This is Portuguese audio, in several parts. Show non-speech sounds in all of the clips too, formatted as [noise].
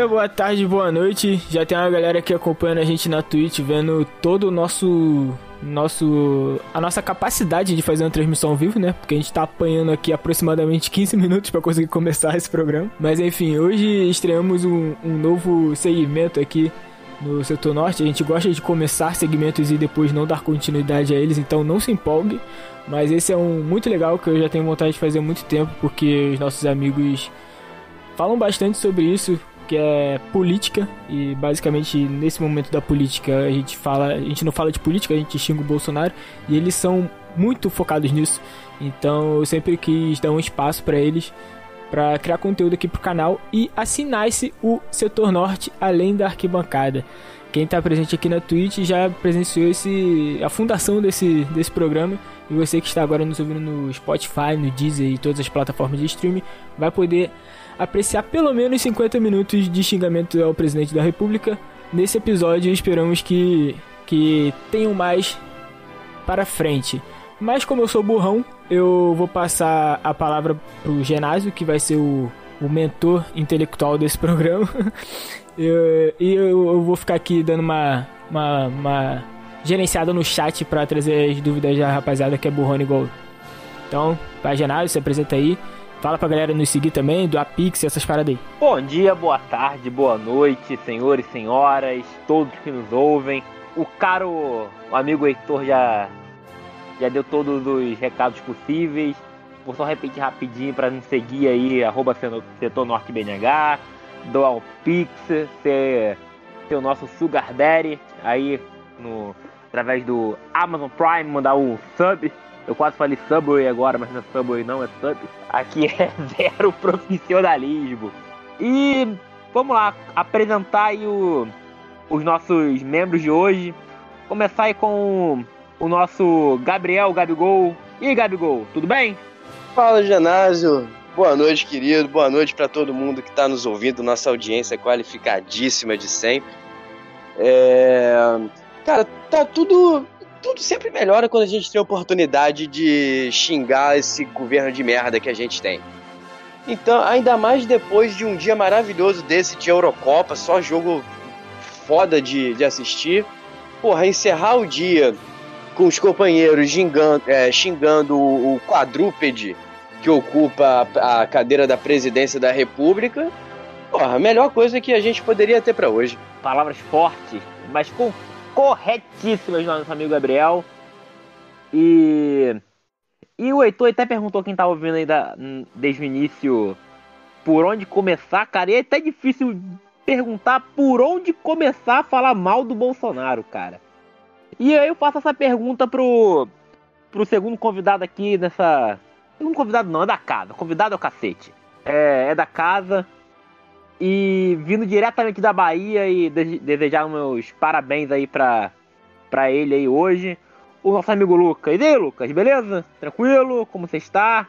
Dia, boa tarde, boa noite. Já tem uma galera aqui acompanhando a gente na Twitch, vendo todo o nosso nosso a nossa capacidade de fazer uma transmissão ao vivo, né? Porque a gente tá apanhando aqui aproximadamente 15 minutos para conseguir começar esse programa. Mas enfim, hoje estreamos um, um novo segmento aqui no setor norte. A gente gosta de começar segmentos e depois não dar continuidade a eles, então não se empolgue. Mas esse é um muito legal que eu já tenho vontade de fazer há muito tempo, porque os nossos amigos falam bastante sobre isso, que é política e basicamente nesse momento da política a gente fala, a gente não fala de política, a gente xinga o Bolsonaro e eles são muito focados nisso. Então eu sempre quis dar um espaço para eles para criar conteúdo aqui pro canal e assinar-se o Setor Norte além da arquibancada. Quem está presente aqui na Twitch já presenciou esse, a fundação desse, desse programa e você que está agora nos ouvindo no Spotify, no Deezer e todas as plataformas de streaming vai poder apreciar pelo menos 50 minutos de xingamento ao presidente da República. Nesse episódio, esperamos que, que tenham mais para frente. Mas como eu sou burrão, eu vou passar a palavra pro Genásio, que vai ser o, o mentor intelectual desse programa. [laughs] eu, e eu, eu, vou ficar aqui dando uma, uma, uma gerenciada no chat para trazer as dúvidas da rapaziada que é burrão igual. Então, vai Genásio, se apresenta aí. Fala pra galera nos seguir também, do Apix e essas paradas aí. Bom dia, boa tarde, boa noite, senhores senhoras, todos que nos ouvem. O caro o amigo Heitor já, já deu todos os recados possíveis. Vou só repetir rapidinho para nos seguir aí, arroba setor norte BNH, doar o Pix, ser, ser o nosso Sugar Daddy aí no, através do Amazon Prime, mandar um sub eu quase falei Subway agora, mas não é Subway não, é Sub. Aqui [laughs] é zero profissionalismo. E vamos lá, apresentar aí o, os nossos membros de hoje. Começar aí com o nosso Gabriel Gabigol. E Gabigol, tudo bem? Fala, Genásio. Boa noite, querido. Boa noite para todo mundo que está nos ouvindo. Nossa audiência qualificadíssima de sempre. É... Cara, tá tudo tudo sempre melhora quando a gente tem a oportunidade de xingar esse governo de merda que a gente tem. Então, ainda mais depois de um dia maravilhoso desse de Eurocopa, só jogo foda de, de assistir. Porra, encerrar o dia com os companheiros xingando, é, xingando o, o quadrúpede que ocupa a, a cadeira da presidência da República. Porra, a melhor coisa que a gente poderia ter para hoje. Palavras fortes, mas com corretíssimas do nosso amigo Gabriel. E. E o Heitor até perguntou quem tá ouvindo aí da, desde o início por onde começar, cara. E é até difícil perguntar por onde começar a falar mal do Bolsonaro, cara. E aí eu faço essa pergunta pro, pro segundo convidado aqui nessa. Segundo convidado não, é da casa. Convidado é o cacete. É, é da casa. E vindo diretamente da Bahia e de desejar meus parabéns aí pra, pra ele aí hoje. O nosso amigo Lucas. E aí, Lucas, beleza? Tranquilo? Como você está?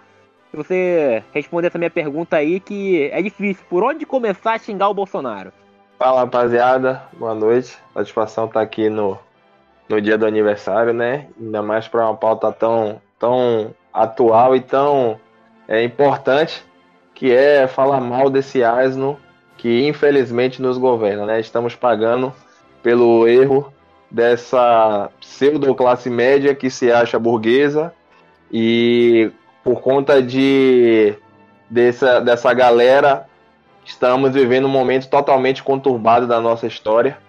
Se você responder essa minha pergunta aí, que é difícil. Por onde começar a xingar o Bolsonaro? Fala, rapaziada. Boa noite. Satisfação estar tá aqui no, no dia do aniversário, né? Ainda mais para uma pauta tão, tão atual e tão é, importante, que é falar mal desse asno que infelizmente nos governa, né? Estamos pagando pelo erro dessa pseudo classe média que se acha burguesa e por conta de dessa, dessa galera estamos vivendo um momento totalmente conturbado da nossa história.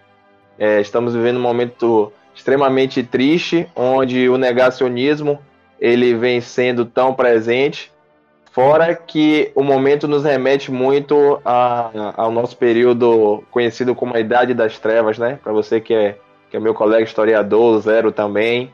É, estamos vivendo um momento extremamente triste, onde o negacionismo ele vem sendo tão presente Fora que o momento nos remete muito a, ao nosso período conhecido como a Idade das Trevas, né? Para você que é, que é meu colega historiador, Zero também,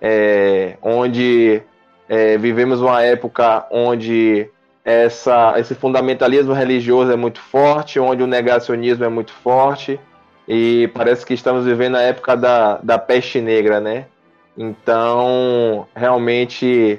é, onde é, vivemos uma época onde essa, esse fundamentalismo religioso é muito forte, onde o negacionismo é muito forte, e parece que estamos vivendo a época da, da peste negra, né? Então, realmente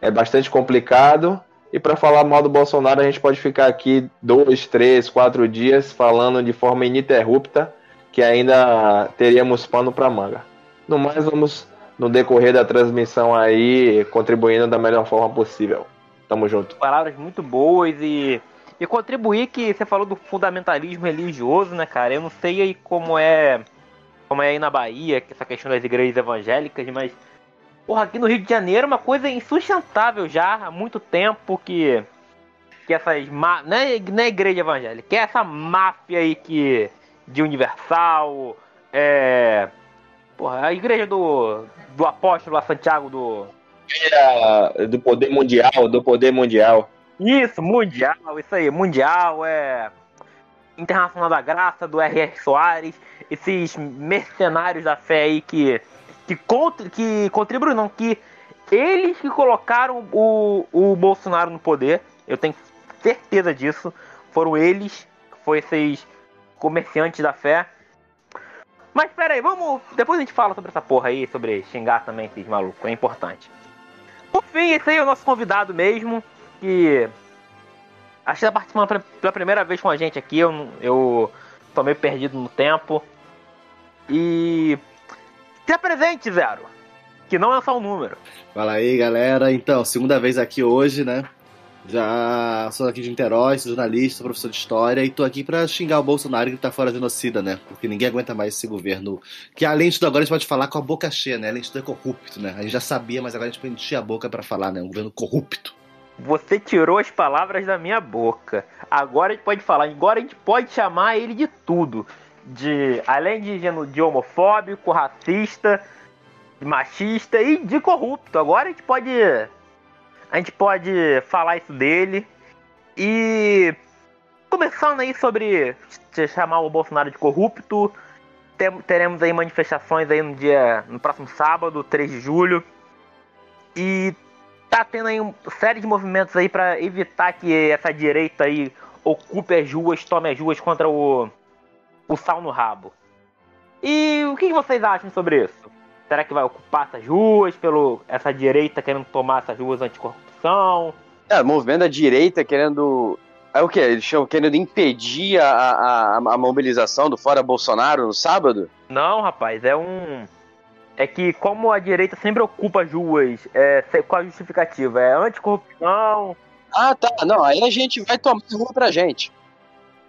é bastante complicado e para falar mal do Bolsonaro, a gente pode ficar aqui dois, três, quatro dias falando de forma ininterrupta, que ainda teríamos pano para manga. No mais, vamos no decorrer da transmissão aí contribuindo da melhor forma possível. Tamo junto. Palavras muito boas e e contribuir que você falou do fundamentalismo religioso, né, cara? Eu não sei aí como é como é aí na Bahia, essa questão das igrejas evangélicas, mas porra, aqui no Rio de Janeiro é uma coisa insustentável já há muito tempo que que essas má... não, é, não é igreja evangélica, que é essa máfia aí que de Universal, é porra, a igreja do do apóstolo lá Santiago do do poder mundial, do poder mundial. Isso, mundial, isso aí, mundial, é. Internacional da Graça, do R.R. Soares, esses mercenários da fé aí que. Que, contra, que não, que eles que colocaram o, o Bolsonaro no poder, eu tenho certeza disso, foram eles, foi esses comerciantes da fé. Mas pera aí, vamos. Depois a gente fala sobre essa porra aí, sobre xingar também esses malucos, é importante. Por fim, esse aí é o nosso convidado mesmo que acho que tá participando pela primeira vez com a gente aqui. Eu, eu tô meio perdido no tempo. E. Se apresente, Zero. Que não é só um número. Fala aí, galera. Então, segunda vez aqui hoje, né? Já sou aqui de Niterói, sou jornalista, sou professor de história e tô aqui para xingar o Bolsonaro que tá fora genocida, né? Porque ninguém aguenta mais esse governo. Que além de tudo agora a gente pode falar com a boca cheia, né? Além de tudo é corrupto, né? A gente já sabia, mas agora a gente pode encher a boca para falar, né? Um governo corrupto. Você tirou as palavras da minha boca. Agora a gente pode falar, agora a gente pode chamar ele de tudo. De além de, de homofóbico, racista, machista e de corrupto. Agora a gente pode a gente pode falar isso dele. E começando aí sobre chamar o Bolsonaro de corrupto, teremos aí manifestações aí no dia no próximo sábado, 3 de julho. E tá tendo aí uma série de movimentos aí para evitar que essa direita aí ocupe as ruas, tome as ruas contra o, o sal no rabo. E o que vocês acham sobre isso? Será que vai ocupar essas ruas pelo essa direita querendo tomar essas ruas anticorrupção? É, o movimento da direita querendo. É o que? Eles estão querendo impedir a, a, a mobilização do Fora Bolsonaro no sábado? Não, rapaz, é um é que como a direita sempre ocupa as ruas é, com a justificativa, é anticorrupção. Ah, tá. Não, aí a gente vai tomar rua pra gente.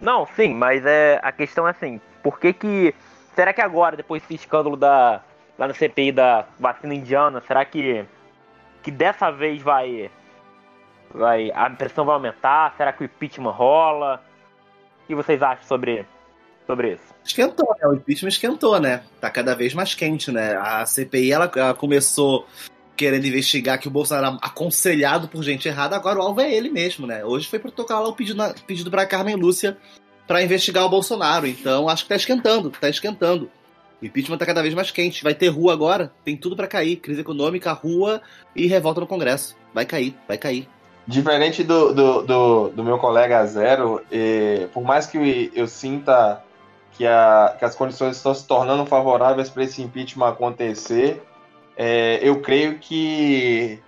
Não, sim, mas é a questão é assim, por que que será que agora depois desse escândalo da lá na CPI da vacina indiana, será que que dessa vez vai vai a pressão vai aumentar? Será que o impeachment rola? O que vocês acham sobre sobre isso? Esquentou, né? O impeachment esquentou, né? Tá cada vez mais quente, né? A CPI ela, ela começou querendo investigar que o Bolsonaro era aconselhado por gente errada, agora o alvo é ele mesmo, né? Hoje foi protocolar o pedido, pedido para Carmen Lúcia para investigar o Bolsonaro. Então acho que tá esquentando, tá esquentando. O impeachment tá cada vez mais quente. Vai ter rua agora, tem tudo para cair. Crise econômica, rua e revolta no Congresso. Vai cair, vai cair. Diferente do, do, do, do meu colega Zero, por mais que eu sinta que, a, que as condições estão se tornando favoráveis para esse impeachment acontecer, é, eu creio que.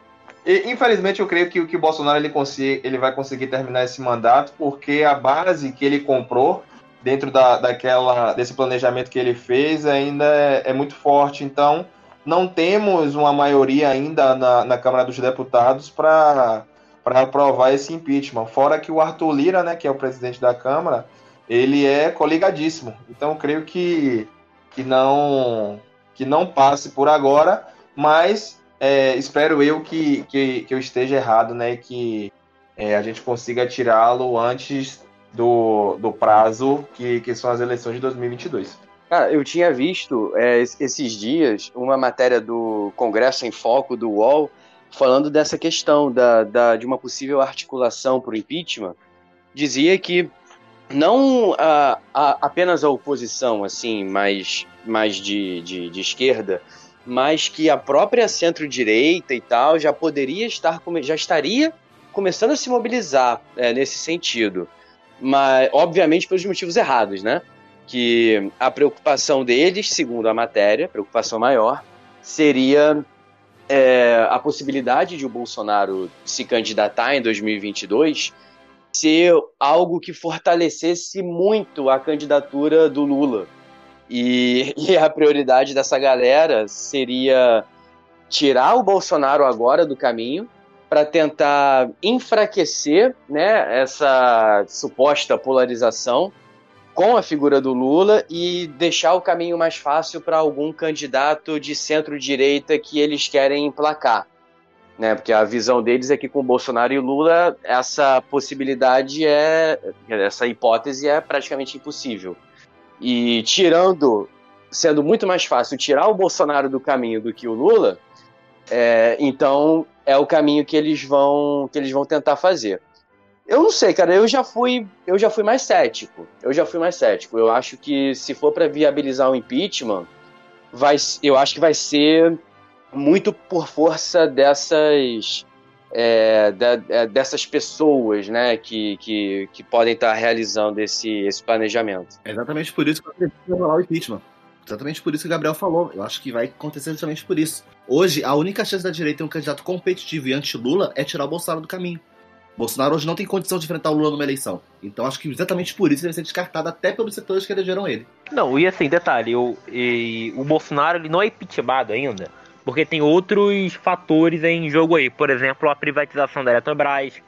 Infelizmente, eu creio que, que o Bolsonaro ele, consiga, ele vai conseguir terminar esse mandato, porque a base que ele comprou dentro da, daquela, desse planejamento que ele fez ainda é, é muito forte. Então, não temos uma maioria ainda na, na Câmara dos Deputados para aprovar esse impeachment. Fora que o Arthur Lira, né, que é o presidente da Câmara, ele é coligadíssimo. Então creio que, que não que não passe por agora, mas é, espero eu que, que, que, eu esteja errado, né? Que é, a gente consiga tirá-lo antes do, do prazo que, que são as eleições de 2022. Cara, eu tinha visto é, esses dias uma matéria do Congresso em Foco, do UOL, falando dessa questão da, da de uma possível articulação para o impeachment. Dizia que não a, a, apenas a oposição, assim, mais, mais de, de, de esquerda, mas que a própria centro-direita e tal já poderia estar, já estaria começando a se mobilizar é, nesse sentido. Mas, obviamente, pelos motivos errados, né? Que a preocupação deles, segundo a matéria, preocupação maior, seria é, a possibilidade de o Bolsonaro se candidatar em 2022 ser algo que fortalecesse muito a candidatura do Lula. E, [laughs] e, a prioridade dessa galera seria tirar o Bolsonaro agora do caminho para tentar enfraquecer né, essa suposta polarização com a figura do Lula e deixar o caminho mais fácil para algum candidato de centro-direita que eles querem emplacar. Né, porque a visão deles é que com Bolsonaro e Lula essa possibilidade é essa hipótese é praticamente impossível. E tirando, sendo muito mais fácil tirar o Bolsonaro do caminho do que o Lula, é, então é o caminho que eles vão que eles vão tentar fazer. Eu não sei, cara, eu já fui eu já fui mais cético. Eu já fui mais cético. Eu acho que se for para viabilizar o impeachment, vai eu acho que vai ser muito por força dessas é, é dessas pessoas, né, que, que, que podem estar realizando esse, esse planejamento. É exatamente por isso que eu preciso rolar o impeachment. Exatamente por isso que o Gabriel falou. Eu acho que vai acontecer justamente por isso. Hoje, a única chance da direita ter um candidato competitivo e anti-Lula é tirar o Bolsonaro do caminho. Bolsonaro hoje não tem condição de enfrentar o Lula numa eleição. Então acho que exatamente por isso ele vai ser descartado até pelos setores que elegeram ele. Não, e assim, detalhe, o, e, o Bolsonaro ele não é impeachmentado ainda, porque tem outros fatores em jogo aí. Por exemplo, a privatização da Eletrobras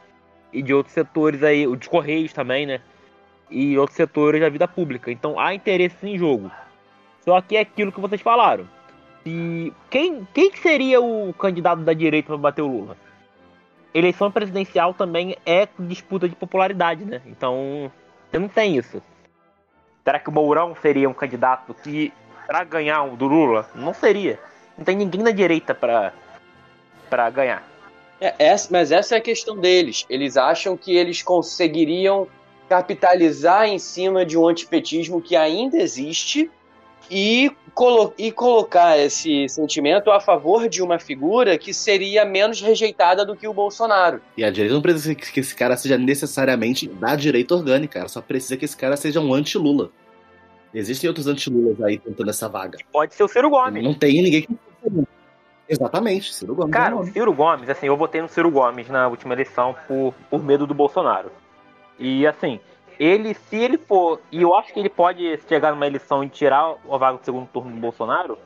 e de outros setores aí, o de Correios também, né? E outros setores da vida pública. Então há interesse em jogo. Só que é aquilo que vocês falaram. Se quem, quem seria o candidato da direita para bater o Lula? Eleição presidencial também é disputa de popularidade, né? Então, você não tem isso. Será que o Mourão seria um candidato que para ganhar o do Lula? Não seria. Não tem ninguém na direita para para ganhar. É, essa, mas essa é a questão deles. Eles acham que eles conseguiriam capitalizar em cima de um antipetismo que ainda existe e, colo e colocar esse sentimento a favor de uma figura que seria menos rejeitada do que o Bolsonaro. E a direita não precisa que esse cara seja necessariamente da direita orgânica, ela só precisa que esse cara seja um anti-Lula. Existem outros anti-Lulas aí tentando essa vaga. Pode ser o Ciro Gomes. Não tem ninguém que. Exatamente, Ciro Gomes. Cara, é o Ciro Gomes, assim, eu votei no Ciro Gomes na última eleição por, por medo do Bolsonaro. E assim, ele, se ele for, e eu acho que ele pode chegar numa eleição e tirar o vaga do segundo turno do Bolsonaro,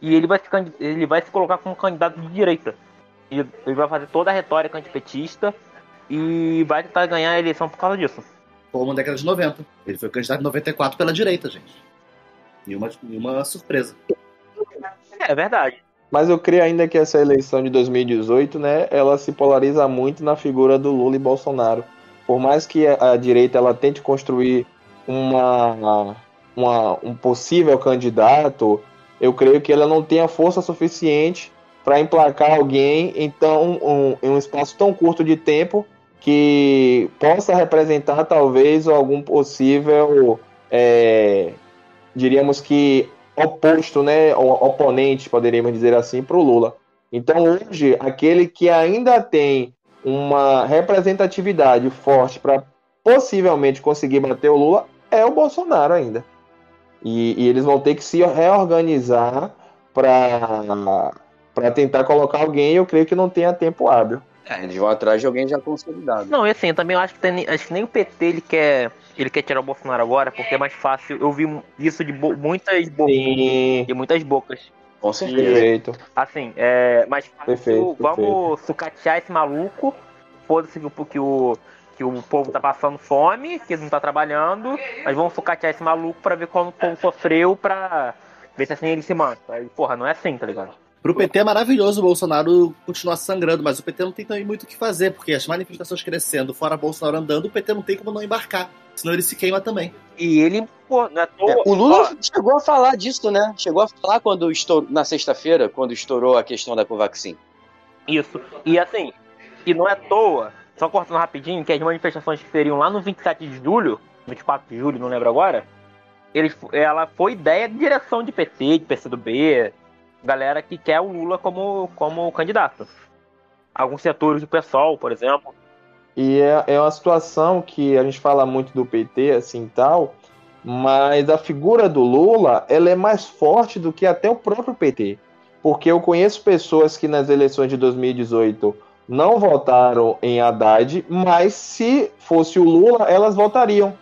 e ele vai, se, ele vai se colocar como candidato de direita. E ele vai fazer toda a retórica antipetista e vai tentar ganhar a eleição por causa disso. Como na década de 90. Ele foi candidato em 94 pela direita, gente. E uma, e uma surpresa. É verdade. Mas eu creio ainda que essa eleição de 2018, né, ela se polariza muito na figura do Lula e Bolsonaro por mais que a, direita ela tente construir uma, uma, um possível candidato, eu creio que ela não tenha força suficiente para emplacar alguém em, tão, um, em um espaço tão curto de tempo que possa representar talvez algum possível, é, diríamos que oposto, né, oponente, poderíamos dizer assim, para o Lula. Então hoje, aquele que ainda tem uma representatividade forte para possivelmente conseguir bater o Lula é o Bolsonaro ainda. E, e eles vão ter que se reorganizar para tentar colocar alguém. Eu creio que não tenha tempo hábil. É, eles vão atrás de alguém já consolidado. Não, e assim, eu também acho que, tem, acho que nem o PT ele quer, ele quer tirar o Bolsonaro agora, porque é mais fácil. Eu vi isso de bo muitas bocas. De muitas bocas. Com certeza. Perfeito. Assim, é, mas perfeito, vamos perfeito. sucatear esse maluco. Foda-se que, que, o, que o povo tá passando fome, que ele não tá trabalhando. Mas vamos sucatear esse maluco pra ver como o povo sofreu pra ver se assim ele se mata. Aí, porra, não é assim, tá ligado? Pro PT é maravilhoso o Bolsonaro continuar sangrando, mas o PT não tem também muito o que fazer, porque as manifestações crescendo, fora Bolsonaro andando, o PT não tem como não embarcar. Senão ele se queima também. E ele, pô, não é toa. É, o Lula chegou a falar disso, né? Chegou a falar quando estourou, na sexta-feira, quando estourou a questão da Covaxin. Isso. E assim, e não é à toa, só cortando rapidinho, que as manifestações que seriam lá no 27 de julho, 24 de julho, não lembro agora, eles, ela foi ideia de direção de PT, de PCdoB, galera que quer o Lula como, como candidato. Alguns setores do PSOL, por exemplo. E é, é uma situação que a gente fala muito do PT, assim tal, mas a figura do Lula ela é mais forte do que até o próprio PT. Porque eu conheço pessoas que nas eleições de 2018 não votaram em Haddad, mas se fosse o Lula, elas votariam.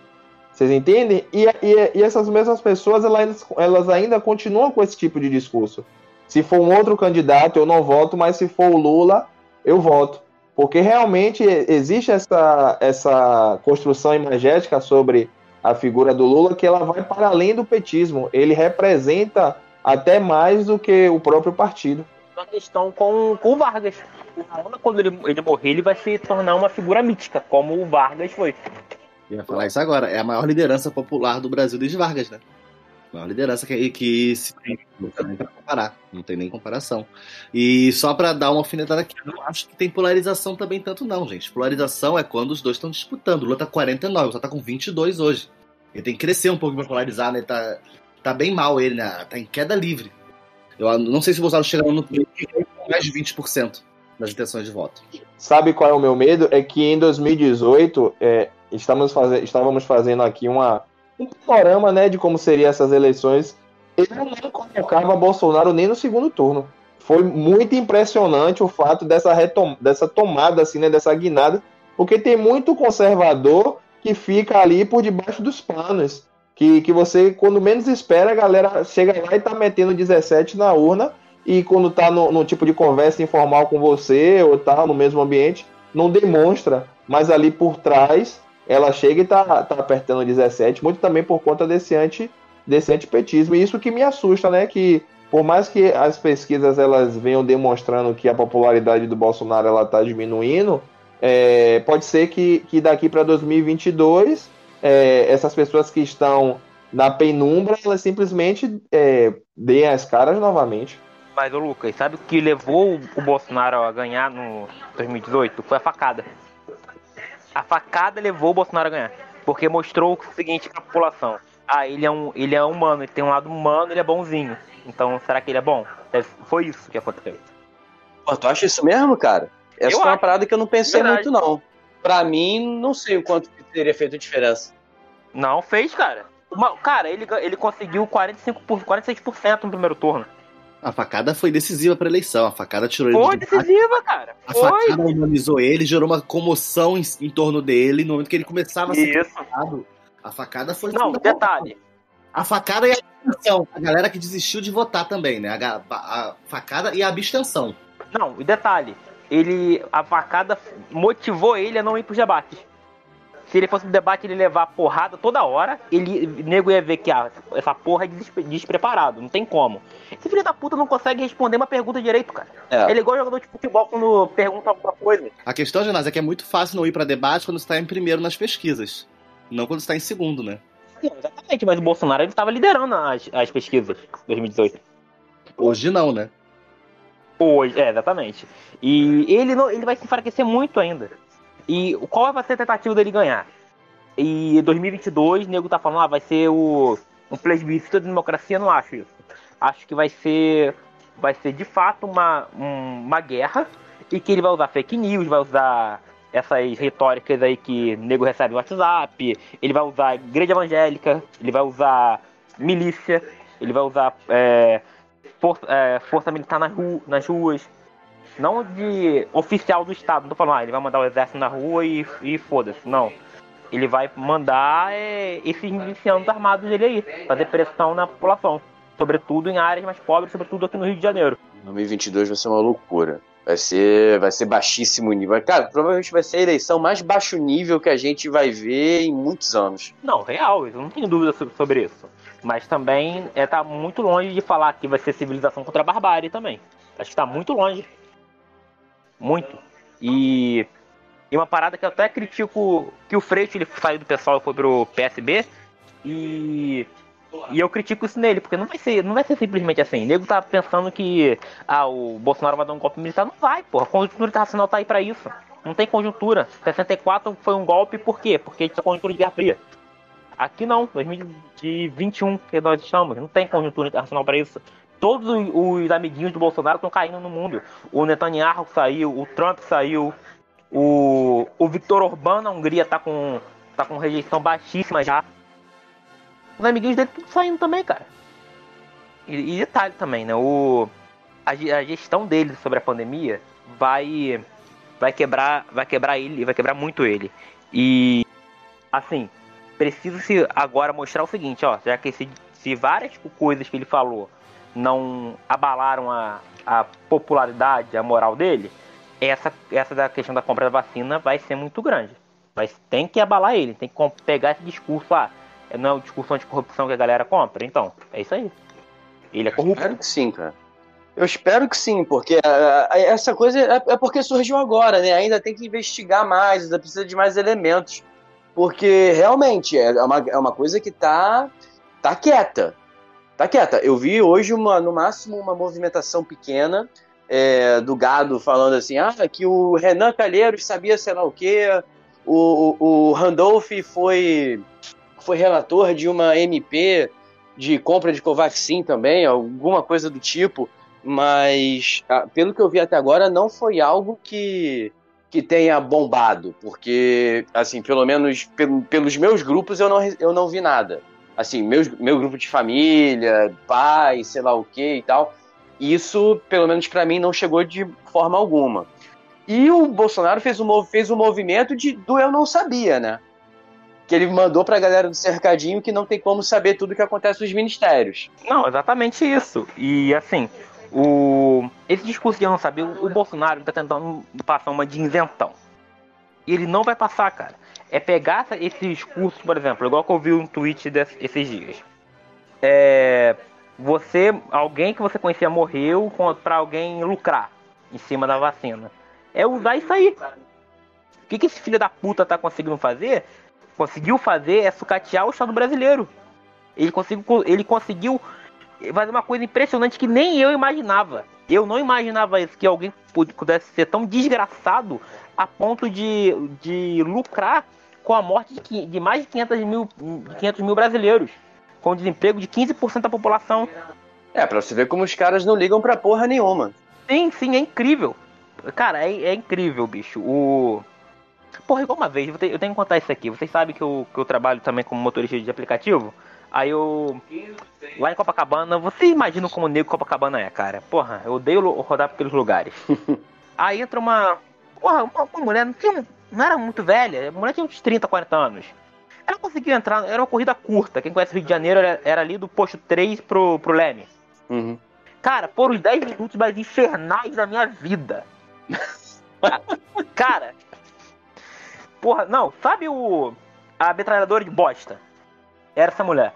Vocês entendem? E, e, e essas mesmas pessoas elas, elas ainda continuam com esse tipo de discurso. Se for um outro candidato, eu não voto, mas se for o Lula, eu voto. Porque realmente existe essa, essa construção imagética sobre a figura do Lula que ela vai para além do petismo. Ele representa até mais do que o próprio partido. Uma questão com, com o Vargas. O Lula, quando ele, ele morrer, ele vai se tornar uma figura mítica, como o Vargas foi. Eu ia falar isso agora. É a maior liderança popular do Brasil desde Vargas, né? Maior liderança que, que se tem. Não tem nem pra comparar. Não tem nem comparação. E só para dar uma alfinetada aqui, eu não acho que tem polarização também tanto, não, gente. Polarização é quando os dois estão disputando. O Lula tá 49, só tá com 22 hoje. Ele tem que crescer um pouco pra polarizar, né? Ele tá, tá bem mal ele, né? Tá em queda livre. Eu não sei se o Bolsonaro chega no mais de 20% das intenções de voto. Sabe qual é o meu medo? É que em 2018 é, estamos faz... estávamos fazendo aqui uma um panorama né, de como seriam essas eleições, ele não colocava Bolsonaro nem no segundo turno. Foi muito impressionante o fato dessa, retom dessa tomada, assim, né, dessa guinada, porque tem muito conservador que fica ali por debaixo dos panos. Que, que você, quando menos espera, a galera chega lá e tá metendo 17 na urna, e quando tá no, no tipo de conversa informal com você, ou tá no mesmo ambiente, não demonstra, mas ali por trás ela chega e tá, tá apertando 17, muito também por conta desse anti desse antipetismo. E isso que me assusta, né? Que por mais que as pesquisas elas venham demonstrando que a popularidade do Bolsonaro ela tá diminuindo, é, pode ser que, que daqui para 2022 é, essas pessoas que estão na penumbra elas simplesmente é, deem as caras novamente. Mas, ô Lucas, sabe o que levou o Bolsonaro a ganhar no 2018? Foi a facada. A facada levou o Bolsonaro a ganhar. Porque mostrou o seguinte pra população. Ah, ele é um, ele é humano, ele tem um lado humano, ele é bonzinho. Então, será que ele é bom? Foi isso que aconteceu. Pô, tu acha isso mesmo, cara? Essa Eu foi uma acho. parada que eu não pensei Verdade. muito, não. Pra mim, não sei o quanto que teria feito diferença. Não fez, cara. Uma- cara, ele, ele conseguiu 45 por, 46% no primeiro turno. A facada foi decisiva pra eleição. A facada tirou ele Foi debate. decisiva, cara. A Foi. facada humanizou ele, gerou uma comoção em, em torno dele no momento que ele começava a ser criticado. A facada foi Não, detalhe. A facada e a abstenção. A galera que desistiu de votar também, né? A, ga- a facada e a abstenção. Não, e detalhe. Ele. A facada motivou ele a não ir pros debates. Se ele fosse pro debate, ele levar porrada toda hora. Ele, o nego ia ver que ah, essa porra é despe- despreparado, não tem como. Esse filho da puta não consegue responder uma pergunta direito, cara. É. Ele é igual jogador de futebol quando pergunta alguma coisa. A questão, Genásio, é que é muito fácil não ir pra debate quando você tá em primeiro nas pesquisas. Não quando você tá em segundo, né? Não, exatamente, mas o Bolsonaro ele tava liderando as, as pesquisas 2018. Hoje não, né? Hoje, é, exatamente. E ele, não, ele vai se enfraquecer muito ainda. E qual vai ser a tentativa dele ganhar? E 2022, o nego tá falando, ah, vai ser o, um plebiscito da democracia, não acho isso. Acho que vai ser, vai ser de fato uma, um- uma guerra e que ele vai usar fake news, vai usar essas retóricas aí que nego recebe no WhatsApp, ele vai usar igreja evangélica, ele vai usar milícia, ele vai usar é, força, é, força militar nas, ru- nas ruas. Não de oficial do Estado, não tô falando, ah, ele vai mandar o exército na rua e, e foda-se, não. Ele vai mandar é, esses milicianos armados dele aí, fazer pressão na população. Sobretudo em áreas mais pobres, sobretudo aqui no Rio de Janeiro. 2022 vai ser uma loucura. Vai ser, vai ser baixíssimo nível. Cara, provavelmente vai ser a eleição mais baixo nível que a gente vai ver em muitos anos. Não, real, eu não tenho dúvida so- sobre isso. Mas também é, tá muito longe de falar que vai ser civilização contra a barbárie também. Acho que tá muito longe. Muito. E, e uma parada que eu até critico que o Freixo ele saiu do pessoal e foi pro PSB. E, e eu critico isso nele, porque não vai ser, não vai ser simplesmente assim. O nego tá pensando que ah, o Bolsonaro vai dar um golpe militar. Não vai, porra. A conjuntura internacional tá aí pra isso. Não tem conjuntura. 64 foi um golpe por quê? Porque tinha conjuntura de Guerra Fria. Aqui não, 2021 que nós estamos, não tem conjuntura internacional para isso. Todos os- os amiguinhos do Bolsonaro estão caindo no mundo. O Netanyahu saiu, o Trump saiu, o, o Viktor Orbán na Hungria tá com, tá com rejeição baixíssima já. Os amiguinhos dele tudo saindo também, cara. E, e detalhe também, né? O, a, a gestão dele sobre a pandemia vai, vai quebrar, vai quebrar ele, vai quebrar muito ele. E assim, preciso se agora mostrar o seguinte, ó, já que se várias coisas que ele falou não abalaram a, a popularidade, a moral dele, essa, essa da questão da compra da vacina vai ser muito grande. Mas tem que abalar ele, tem que pegar esse discurso, ah, não é o discurso anticorrupção que a galera compra? Então, é isso aí. Ele é corrupto. Espero que sim, cara. Eu espero que sim, porque ah, ah, essa coisa é, é porque surgiu agora, né? Ainda tem que investigar mais, ainda precisa de mais elementos. Porque realmente é uma, é uma coisa que tá, tá quieta. Tá quieta. Eu vi hoje, uma, no máximo, uma movimentação pequena é, do gado falando assim: ah, que o Renan Calheiros sabia sei lá o quê, o, o, o Randolph foi, foi relator de uma MP de compra de Covaxin também, alguma coisa do tipo, mas ah, pelo que eu vi até agora, não foi algo que, que tenha bombado, porque, assim, pelo menos pel- pelos meus grupos eu não, eu não vi nada. Assim, meus, meu grupo de família, pai, sei lá o que e tal, isso, pelo menos pra mim, não chegou de forma alguma. E o Bolsonaro fez um, fez um movimento de, do eu não sabia, né? Que ele mandou pra galera do cercadinho que não tem como saber tudo que acontece nos ministérios. Não, exatamente isso. E assim, o esse discurso de eu não saber, o, o Bolsonaro tá tentando passar uma de isentão. E ele não vai passar, cara. É pegar essa- esse discurso, por exemplo, igual que eu vi um tweet des- esses dias. É. Você. Alguém que você conhecia morreu pra alguém lucrar em cima da vacina. É usar isso aí. O que, que esse filho da puta tá conseguindo fazer? Conseguiu fazer é sucatear o Estado brasileiro. Ele conseguiu, ele conseguiu fazer uma coisa impressionante que nem eu imaginava. Eu não imaginava isso, que alguém pu- pudesse ser tão desgraçado a ponto de, de lucrar com a morte de, de mais de 500 mil, de 500 mil brasileiros. Com desemprego de 15% da população. É, pra você ver como os caras não ligam pra porra nenhuma. Sim, sim, é incrível. Cara, é, é incrível, bicho. O. Porra, igual uma vez, eu tenho, eu tenho que contar isso aqui. Vocês sabem que eu, que eu trabalho também como motorista de aplicativo. Aí eu. Lá em Copacabana, você imagina como nego Copacabana é, cara. Porra, eu odeio rodar por aqueles lugares. [laughs] Aí entra uma. Porra, uma, uma mulher, não, tinha, não era muito velha, a mulher tinha uns 30, 40 anos. Ela conseguiu entrar, era uma corrida curta. Quem conhece o Rio de Janeiro era, era ali do posto 3 pro, pro Leme. Uhum. Cara, foram os 10 minutos mais infernais da minha vida. [laughs] Cara. Porra, não, sabe o. A metralhadora de bosta? Era essa mulher.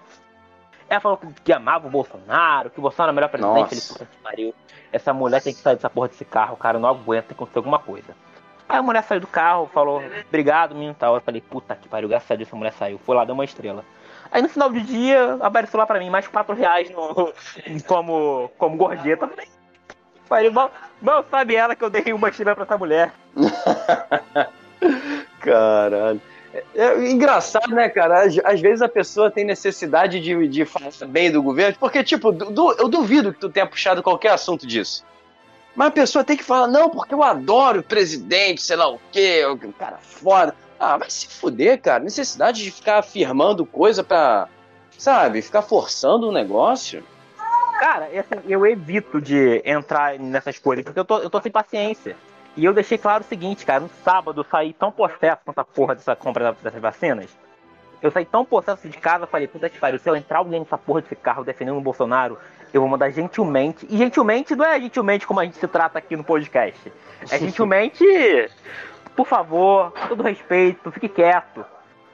Ela falou que- amava o Bolsonaro, que o Bolsonaro era o melhor presidente. Nossa. Ele, puta que pariu. Essa mulher tem que sair dessa porra desse carro, cara. Eu não aguento, tem que acontecer alguma coisa. Aí a mulher saiu do carro, falou, obrigado, menino tal. Eu falei, puta que pariu, graças a Deus essa mulher saiu. Foi lá, deu uma estrela. Aí no final do dia, apareceu lá pra mim mais 4 reais no, [laughs] como, como gorjeta. Eu falei, pariu, mal, mal sabe ela que eu dei uma estrela pra essa mulher. [laughs] Caralho. É, é engraçado, né, cara? Às, às vezes a pessoa tem necessidade de, de falar bem do governo, porque, tipo, du- eu duvido que tu tenha puxado qualquer assunto disso. Mas a pessoa tem que falar, não, porque eu adoro o presidente, sei lá o quê, o cara foda. Ah, vai se fuder, cara. Necessidade de ficar afirmando coisa pra, sabe, ficar forçando um negócio. Cara, assim, eu evito de entrar nessas coisas, porque eu tô, eu tô sem paciência. E eu deixei claro o seguinte, cara, no sábado eu saí tão possesso com essa porra dessa compra dessas vacinas. Eu saí tão possesso de casa, falei, puta que pariu, se eu entrar alguém nessa porra desse carro defendendo o Bolsonaro, eu vou mandar gentilmente. E gentilmente não é gentilmente como a gente se trata aqui no podcast. É [laughs] gentilmente, por favor, com todo respeito, fique quieto.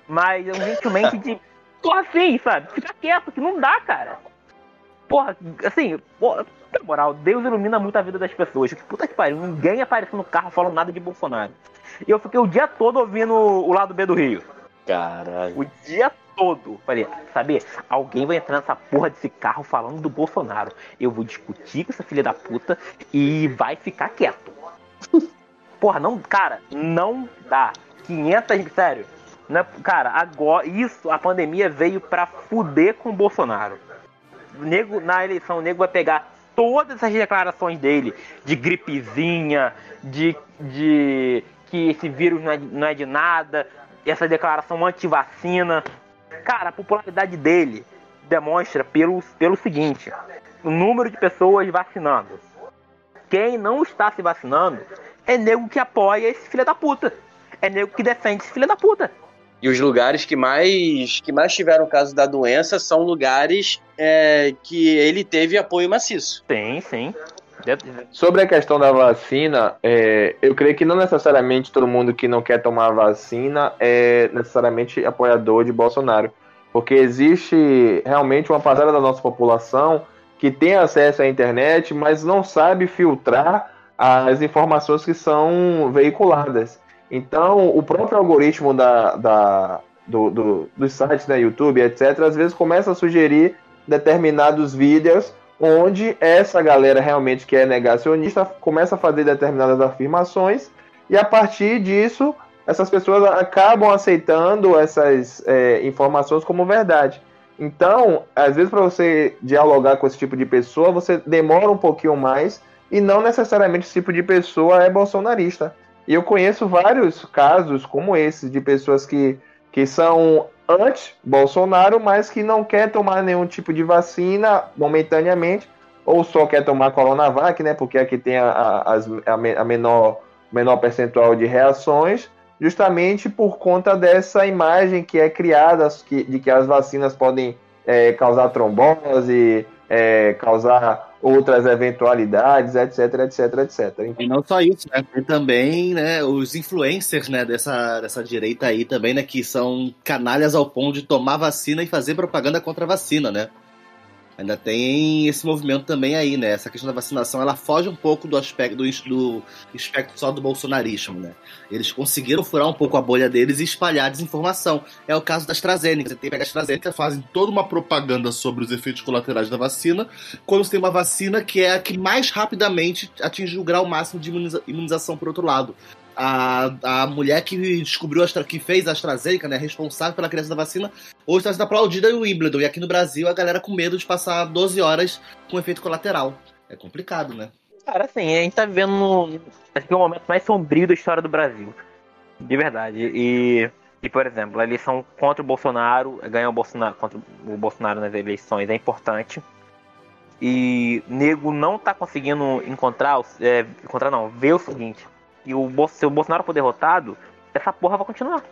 Mas é um gentilmente de. Porra, assim, sabe? Fica quieto, que não dá, cara. Porra, assim, porra, na moral, Deus ilumina muito a vida das pessoas. Que puta que pariu, ninguém apareceu no carro falando nada de Bolsonaro. E eu fiquei o dia todo ouvindo o lado B do Rio. Caralho. O dia todo. Falei, saber, alguém vai entrar nessa porra desse carro falando do Bolsonaro. Eu vou discutir com essa filha da puta e vai ficar quieto. [laughs] Porra, não, cara, não dá. 500, sério. Né, cara, agora, isso, a pandemia veio pra fuder com o Bolsonaro. Nego, na eleição, o nego vai pegar todas essas declarações dele de gripezinha, de, de que esse vírus não é, não é de nada, essa declaração anti-vacina. Cara, a popularidade dele demonstra pelo, pelo seguinte: o número de pessoas vacinando. Quem não está se vacinando é nego que apoia esse filho da puta. É nego que defende esse filho da puta. E os lugares que mais, que mais tiveram caso da doença são lugares é, que ele teve apoio maciço. Sim, sim. Sobre a questão da vacina, é, eu creio que não necessariamente todo mundo que não quer tomar a vacina é necessariamente apoiador de Bolsonaro. Porque existe realmente uma parcela da nossa população que tem acesso à internet, mas não sabe filtrar as informações que são veiculadas. Então, o próprio algoritmo da, da, do, do, dos sites da YouTube, etc., às vezes começa a sugerir determinados vídeos onde essa galera realmente que é negacionista começa a fazer determinadas afirmações e a partir disso essas pessoas acabam aceitando essas é, informações como verdade. Então, às vezes, para você dialogar com esse tipo de pessoa, você demora um pouquinho mais e não necessariamente esse tipo de pessoa é bolsonarista. E eu conheço vários casos como esse, de pessoas que, que são anti-Bolsonaro, mas que não quer tomar nenhum tipo de vacina momentaneamente, ou só quer tomar Coronavac, né? Porque aqui tem a, a, a menor, menor percentual de reações, justamente por conta dessa imagem que é criada que, de que as vacinas podem é, causar trombose, é, causar outras eventualidades, etc, etc, etc. E não só isso, né? Tem também, né, os influencers, né, dessa, dessa direita aí também, né, que são canalhas ao ponto de tomar vacina e fazer propaganda contra a vacina, né? Ainda tem esse movimento também aí, né? Essa questão da vacinação, ela foge um pouco do aspecto do, do espectro só do bolsonarismo, né? Eles conseguiram furar um pouco a bolha deles e espalhar desinformação. É o caso da AstraZeneca. Você tem que a AstraZeneca fazem toda uma propaganda sobre os efeitos colaterais da vacina, quando você tem uma vacina que é a que mais rapidamente atinge o grau máximo de imuniza imunização por outro lado a, a mulher que descobriu, que fez a AstraZeneca, né, responsável pela criação da vacina, hoje está sendo aplaudida em Wimbledon. E aqui no Brasil, a galera com medo de passar 12 horas com efeito colateral. É complicado, né? Cara, assim, a gente tá vivendo acho que é o momento mais sombrio da história do Brasil. De verdade. E, e por exemplo, a eleição contra o Bolsonaro, ganhar o Bolsonaro contra o Bolsonaro nas eleições é importante. E nego não tá conseguindo encontrar, é, encontrar não, ver o seguinte e o, se o Bolsonaro for derrotado, essa porra vai continuar.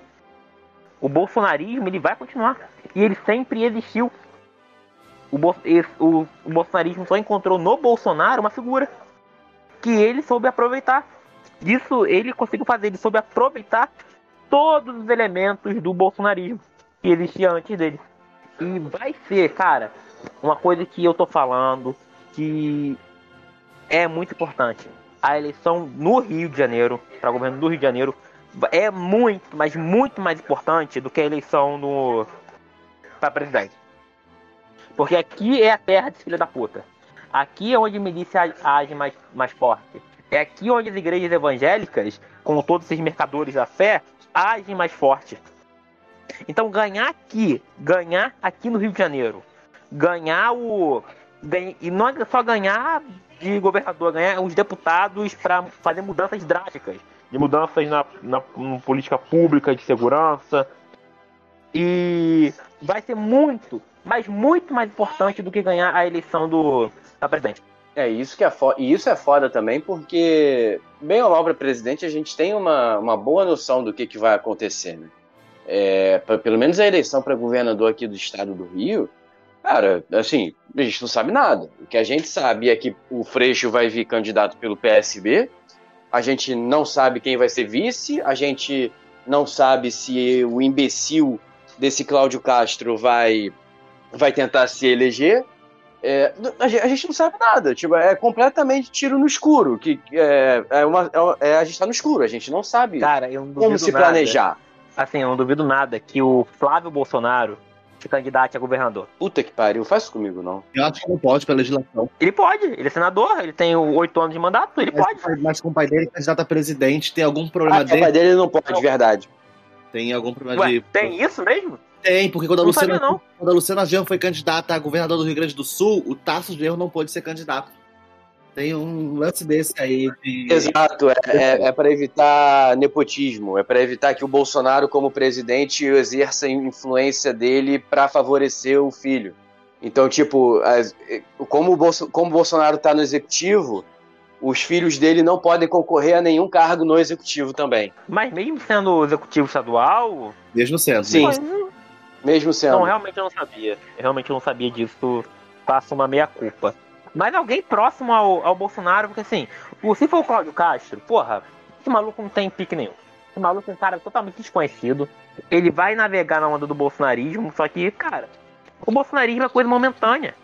O bolsonarismo ele vai continuar. E ele sempre existiu. O, o, o bolsonarismo só encontrou no Bolsonaro uma figura que ele soube aproveitar. Isso ele conseguiu fazer, ele soube aproveitar todos os elementos do bolsonarismo que existia antes dele. E vai ser, cara, uma coisa que eu tô falando que é muito importante a eleição no Rio de Janeiro, para o governo do Rio de Janeiro, é muito, mas muito mais importante do que a eleição no para presidente. Porque aqui é a terra de filha da puta. Aqui é onde a milícia age mais, mais forte. É aqui onde as igrejas evangélicas, com todos esses mercadores da fé, agem mais forte. Então ganhar aqui, ganhar aqui no Rio de Janeiro, ganhar o. E não é só ganhar de governador, ganhar os deputados para fazer mudanças drásticas, de mudanças na, na, na, política pública de segurança. E vai ser muito, mas muito mais importante do que ganhar a eleição do da presidente. É isso que é foda. E isso é foda também, porque, bem ou mal para presidente, a gente tem uma, uma boa noção do que, que vai acontecer, né? É, pra, pelo menos a eleição para governador aqui do estado do Rio, Cara, assim, a gente não sabe nada. O que a gente sabe é que o Freixo vai vir candidato pelo PSB. A gente não sabe quem vai ser vice. A gente não sabe se o imbecil desse Cláudio Castro vai, vai tentar se eleger. É, a, gente não sabe nada. Tipo, é completamente tiro no escuro. Que é, é uma, é, é a gente está no escuro. A gente não sabe Cara, como se nada. planejar. Assim, eu não duvido nada que o Flávio Bolsonaro se candidate a governador. Puta que pariu, faz isso comigo não. Eu acho que não pode pela legislação. Ele pode, ele é senador, ele tem oito anos de mandato, ele mas, pode. Mas com o pai dele, candidato a presidente, tem algum problema ah, dele? O pai dele não pode, de verdade. Tem algum problema Ué, de. Tem isso mesmo? Tem, porque quando a, Luciana, quando a Luciana Jean foi candidata a governador do Rio Grande do Sul, o Tasso Genro não pôde ser candidato. Tem um lance desse aí. De... Exato, é, é, é para evitar nepotismo, é para evitar que o Bolsonaro, como presidente, exerça a influência dele para favorecer o filho. Então, tipo, as, como, o Bolso, como o Bolsonaro está no executivo, os filhos dele não podem concorrer a nenhum cargo no executivo também. Mas mesmo sendo executivo estadual. Mesmo sendo. Sim. Mas, mesmo sendo. Não, realmente eu não sabia. Eu realmente não sabia disso. Faço uma meia-culpa. Mas alguém próximo ao, ao Bolsonaro, porque assim, se for o Cláudio Castro, porra, esse maluco não tem pique nenhum. Esse maluco é um cara totalmente desconhecido. Ele vai navegar na onda do bolsonarismo, só que, cara, o bolsonarismo é coisa momentânea.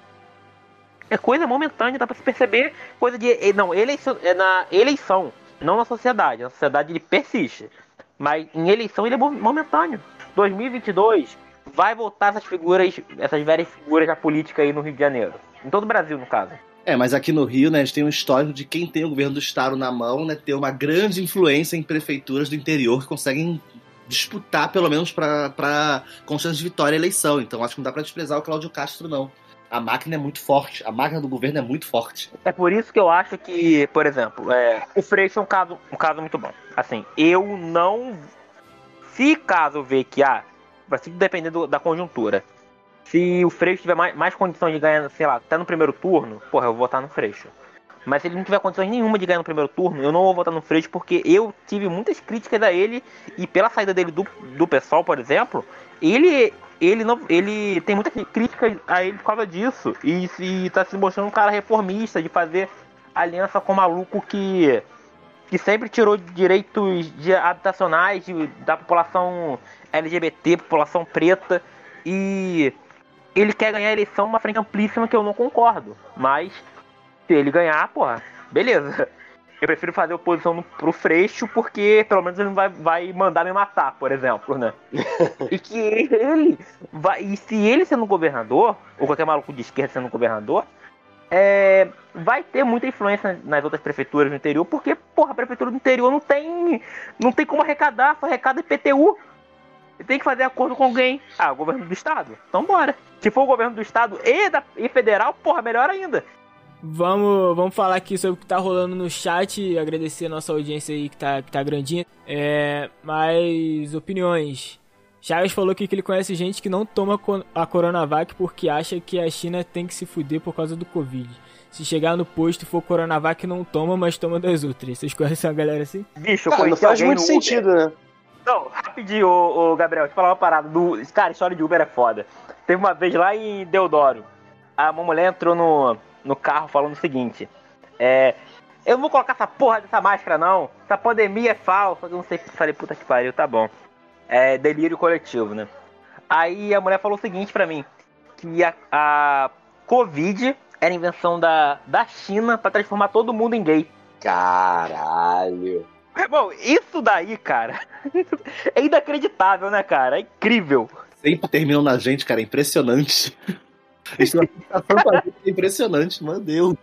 É coisa momentânea, dá pra se perceber. Coisa de. Não, eleição, é na eleição, não na sociedade. Na sociedade ele persiste. Mas em eleição ele é momentâneo. 2022 vai voltar essas figuras, essas velhas figuras da política aí no Rio de Janeiro. Em todo o Brasil, no caso. É, mas aqui no Rio, né, a gente tem um histórico de quem tem o governo do estado na mão, né, ter uma grande influência em prefeituras do interior que conseguem disputar, pelo menos, para com chance de vitória a eleição. Então acho que não dá para desprezar o Cláudio Castro, não. A máquina é muito forte, a máquina do governo é muito forte. É por isso que eu acho que, por exemplo, é, o Freixo é um caso, um caso muito bom. Assim, eu não. Se caso ver que, ah, vai tudo depender do, da conjuntura. Se o Freixo tiver mais, mais condições de ganhar, sei lá, até no primeiro turno, porra, eu vou votar no Freixo. Mas se ele não tiver condições nenhuma de ganhar no primeiro turno, eu não vou votar no Freixo porque eu tive muitas críticas a ele e pela saída dele do, do pessoal, por exemplo, ele ele não ele tem muita crítica a ele por causa disso e se tá se mostrando um cara reformista de fazer aliança com maluco que que sempre tirou direitos de habitacionais de, da população LGBT, população preta e ele quer ganhar a eleição uma frente amplíssima que eu não concordo, mas se ele ganhar, porra, beleza. Eu prefiro fazer oposição no, pro Freixo porque pelo menos ele não vai, vai mandar me matar, por exemplo, né? [laughs] e que ele vai. E se ele sendo governador, ou qualquer maluco de esquerda sendo governador, é, vai ter muita influência nas outras prefeituras do interior, porque, porra, a prefeitura do interior não tem. não tem como arrecadar, só arrecada IPTU. Tem que fazer acordo com alguém. Ah, o governo do estado? Então bora. Se for o governo do estado e, da, e federal, porra, melhor ainda. Vamos, vamos falar aqui sobre o que tá rolando no chat, agradecer a nossa audiência aí que tá, que tá grandinha. É, mais opiniões. Chagas falou que ele conhece gente que não toma a Coronavac porque acha que a China tem que se fuder por causa do Covid. Se chegar no posto e for Coronavac, não toma, mas toma das outras. Vocês conhecem a galera assim? Bicho, Cara, não faz muito sentido, né? Não, rapidinho, ô, ô, Gabriel, deixa eu falar uma parada. Do... Cara, história de Uber é foda. Teve uma vez lá em Deodoro, uma mulher entrou no, no carro falando o seguinte: É. Eu não vou colocar essa porra dessa máscara, não. Essa pandemia é falsa. Eu não sei. Falei, puta que pariu, tá bom. É delírio coletivo, né? Aí a mulher falou o seguinte pra mim: que a, a Covid era invenção da, da China para transformar todo mundo em gay. Caralho. Bom, isso daí, cara, [laughs] é inacreditável, né, cara? É incrível. Sempre terminam na gente, cara, é impressionante. [laughs] Isso é impressionante, meu Deus.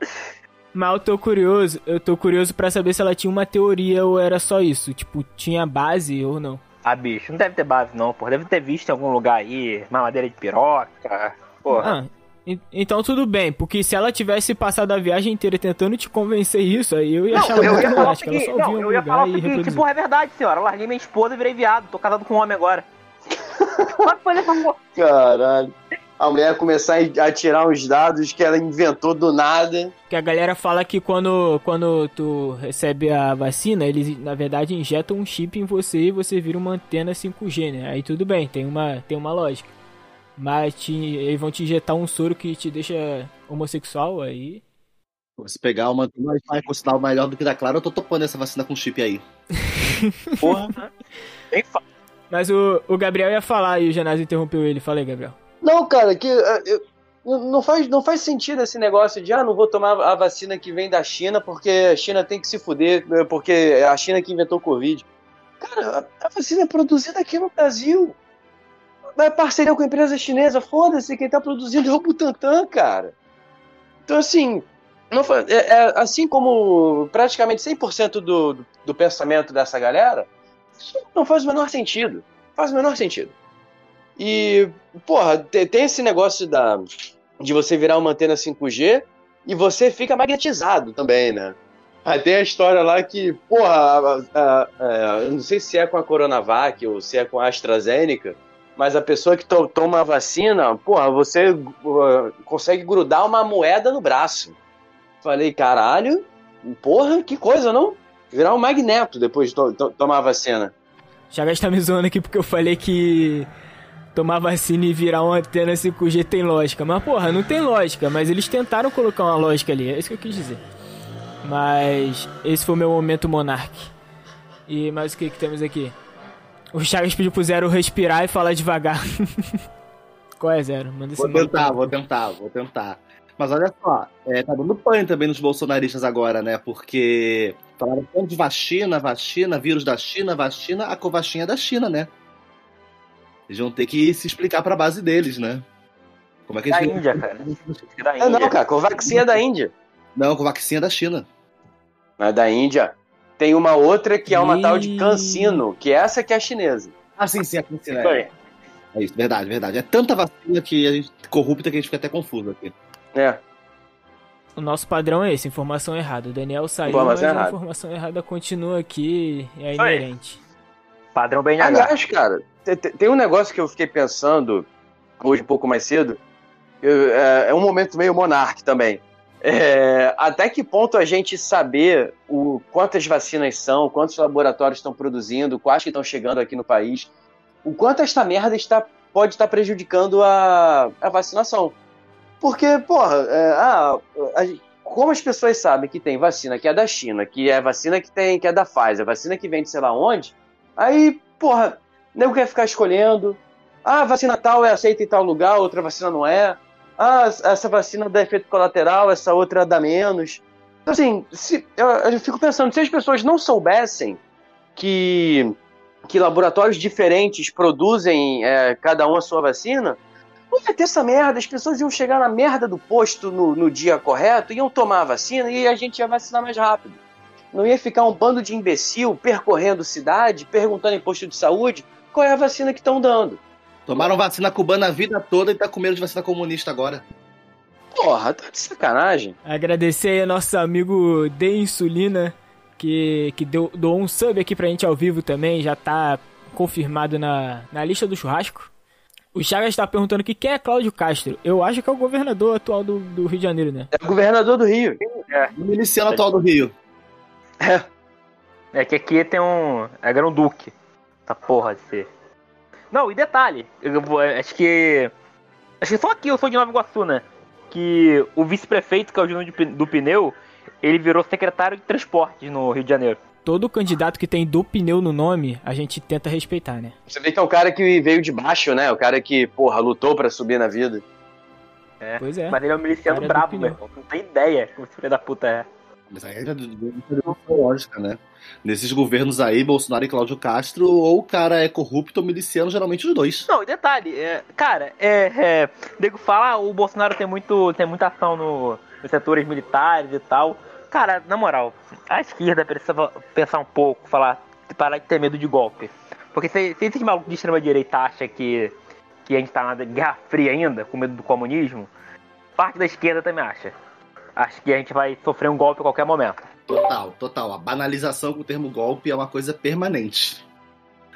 Mas eu tô curioso, eu tô curioso para saber se ela tinha uma teoria ou era só isso. Tipo, tinha base ou não. Ah, bicho, não deve ter base não, porra. Deve ter visto em algum lugar aí, mamadeira de piroca, porra. Ah, então tudo bem, porque se ela tivesse passado a viagem inteira tentando te convencer isso, aí eu ia achar muito dramático. Ela só não, eu ia falar o seguinte, porra, é verdade, senhora. Eu larguei minha esposa e virei viado. Tô casado com um homem agora. Caralho. A mulher começar a tirar uns dados que ela inventou do nada. Que a galera fala que quando, quando tu recebe a vacina, eles na verdade injetam um chip em você e você vira uma antena 5G, né? Aí tudo bem, tem uma, tem uma lógica. Mas te, eles vão te injetar um soro que te deixa homossexual aí. Se pegar uma vai com sinal melhor do que da Clara, eu tô topando essa vacina com chip aí. [laughs] Porra. Mas o, o Gabriel ia falar e o Genásio interrompeu ele. Fala aí, Gabriel. Não, cara, que uh, eu, não, faz, não faz sentido esse negócio de ah, não vou tomar a vacina que vem da China porque a China tem que se fuder, porque é a China que inventou o Covid. Cara, a, a vacina é produzida aqui no Brasil vai parceria com a empresa chinesa, foda-se, quem tá produzindo é o Butantan, cara. Então, assim, não, é, é, assim como praticamente 100% do, do, do pensamento dessa galera, isso não faz o menor sentido. Faz o menor sentido. E, porra, tem esse negócio da, de você virar uma antena 5G e você fica magnetizado também, né? Tem a história lá que, porra, a, não sei se é com a Coronavac ou se é com a AstraZeneca, mas a pessoa que to toma a vacina, porra, você uh, consegue grudar uma moeda no braço. Falei, caralho, porra, que coisa, não? Virar um magneto depois de to to tomar a vacina. Já está me zoando aqui porque eu falei que tomar vacina e virar uma antena 5G tem lógica. Mas, porra, não tem lógica. Mas eles tentaram colocar uma lógica ali. É isso que eu quis dizer. Mas esse foi o meu momento Monark. E mais o que, que temos aqui? O Chagas pediu pro Zero respirar e falar devagar. [laughs] Qual é, Zero? Manda esse Vou tentar, vou tentar, vou tentar. Mas olha só, é, tá dando pânico também nos bolsonaristas agora, né? Porque falaram tanto de vacina, vacina, vírus da China, vacina, a Covaxin é da China, né? Eles vão ter que se explicar pra base deles, né? Como é que Da eles Índia, cara. Da É, não, Índia. cara, Covaxin é da Índia. Não, Covaxin é da China. Mas da Índia tem uma outra que é uma Ih. tal de Cancino, que essa que é a chinesa. Ah, sim, sim, é vacina. Isso É, é isso, verdade, verdade. É tanta vacina que a gente corrupta que a gente fica até confuso aqui. É. O nosso padrão é esse, informação errada. O Daniel saiu, Informação mas a errada. informação errada continua aqui e é Isso aí. inerente. Padrão BNH. Aliás, cara, te- te- tem um negócio que eu fiquei pensando hoje um pouco mais cedo. Eu- é, é um momento meio monarque também. É, até que ponto a gente saber o, quantas vacinas são, quantos laboratórios estão produzindo, quais que estão chegando aqui no país, o quanto esta merda está, pode estar prejudicando a, a vacinação. Porque, porra, é, ah, a como as pessoas sabem que tem vacina que é da China, que é vacina que tem que é da Pfizer, vacina que vem de sei lá onde, Aí, porra, nego quer ficar escolhendo. Ah, vacina tal é aceita em tal lugar, outra vacina não é. Ah, essa vacina dá efeito colateral, essa outra dá menos. Então, assim, se, eu, eu fico pensando, se as pessoas não soubessem que, que laboratórios diferentes produzem é, cada um a sua vacina, não ia ter essa merda. As pessoas iam chegar na merda do posto no, no dia correto, iam tomar a vacina e a gente ia vacinar mais rápido. Não ia ficar um bando de imbecil percorrendo cidade, perguntando em posto de saúde qual é a vacina que estão dando. Tomaram vacina cubana a vida toda e tá com medo de vacina comunista agora. Porra, tá de sacanagem. Agradecer aí ao nosso amigo De Insulina, que, que deu, doou um sub aqui pra gente ao vivo também, já tá confirmado na, na lista do churrasco. O Chagas tá perguntando aqui quem é Cláudio Castro. Eu acho que é o governador atual do, do Rio de Janeiro, né? É o governador do Rio. O miliciano atual do Rio. É que aqui tem um. É Grão Duque. Essa porra de ser. Não, e detalhe, eu vou- acho que. Acho que só aqui eu sou de Nova Iguaçu, né? Que o vice-prefeito, que é o Júnior de do Pneu, ele virou secretário de transportes no Rio de Janeiro. Todo candidato que tem do pneu no nome, a gente tenta respeitar, né? Você vê que é o cara que veio de baixo, né? O cara que, porra, lutou pra subir na vida. Pois é. Mas ele é um miliciano brabo, meu irmão. Não tem ideia como esse filho da puta é. Mas aí é de- de- de- lógica, né? Nesses governos aí, Bolsonaro e Cláudio Castro, ou o cara é corrupto ou miliciano, geralmente os dois. Não, e detalhe, é, cara, é, é, nego fala, ah, o Bolsonaro tem, muito, tem muita ação no, nos setores militares e tal. Cara, na moral, a esquerda precisa pensar um pouco, falar, parar de ter medo de golpe. Porque se, se esses malucos de extrema direita acham que, que a gente tá na Guerra Fria ainda, com medo do comunismo, parte da esquerda também acha. Acho que a gente vai sofrer um golpe a qualquer momento. Total, total. A banalização com o termo golpe é uma coisa permanente.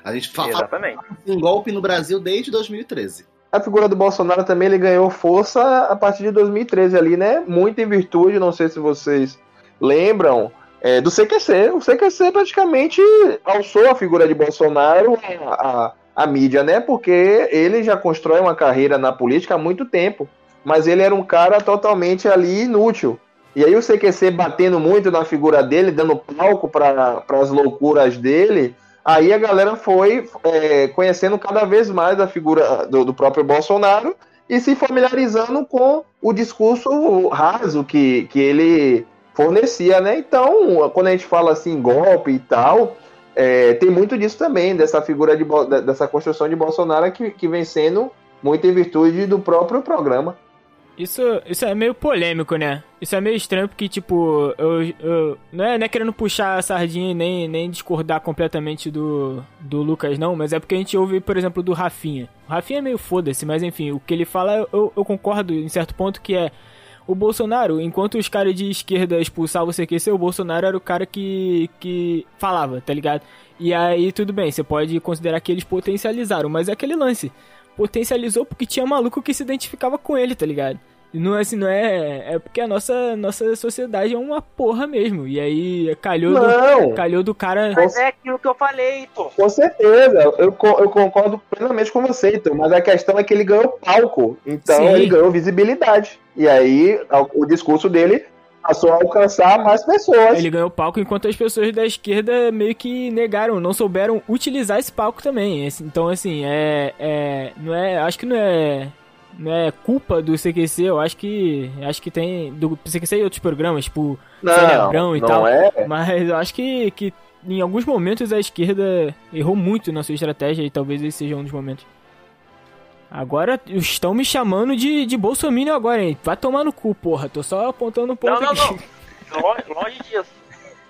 A gente fa- fala Exatamente. em golpe no Brasil desde 2013. A figura do Bolsonaro também ele ganhou força a partir de 2013 ali, né? Muito em virtude, não sei se vocês lembram, é, do CQC. O CQC praticamente alçou a figura de Bolsonaro a, a, a mídia, né? Porque ele já constrói uma carreira na política há muito tempo. Mas ele era um cara totalmente ali inútil. E aí o CQC batendo muito na figura dele, dando palco para as loucuras dele, aí a galera foi é, conhecendo cada vez mais a figura do, do próprio Bolsonaro e se familiarizando com o discurso raso que, que ele fornecia, né? Então, quando a gente fala assim, golpe e tal, é, tem muito disso também, dessa figura de, dessa construção de Bolsonaro que, que vem sendo muito em virtude do próprio programa. Isso, isso é meio polêmico, né? Isso é meio estranho porque, tipo, eu, eu não, é, não é querendo puxar a sardinha nem, nem discordar completamente do, do Lucas, não, mas é porque a gente ouve, por exemplo, do Rafinha. O Rafinha é meio foda-se, mas enfim, o que ele fala, eu, eu concordo em certo ponto que é. O Bolsonaro, enquanto os caras de esquerda expulsavam o CQC, o Bolsonaro era o cara que, que falava, tá ligado? E aí, tudo bem, você pode considerar que eles potencializaram, mas é aquele lance. Potencializou porque tinha maluco que se identificava com ele, tá ligado? Não é assim, não é. É porque a nossa, nossa sociedade é uma porra mesmo. E aí calhou, Não. do, calhou do cara. Mas é aquilo que eu falei, Heitor. Com certeza, eu, eu concordo plenamente com você, então, mas a questão é que ele ganhou palco, então Sim. ele ganhou visibilidade. E aí o discurso dele passou a alcançar mais pessoas. Ele ganhou palco enquanto as pessoas da esquerda meio que negaram, não souberam utilizar esse palco também. Então, assim, é. é não é. Acho que não é. Não é culpa do CQC, eu acho que. Acho que tem. Do CQC e outros programas, tipo. Cerebrão e não tal. é. Mas eu acho que, que em alguns momentos a esquerda errou muito na sua estratégia e talvez esse seja um dos momentos. Agora estão me chamando de, de Bolsonaro agora, hein? Vai tomar no cu, porra. Tô só apontando um ponto Não, não, aqui. não. Longe, longe disso.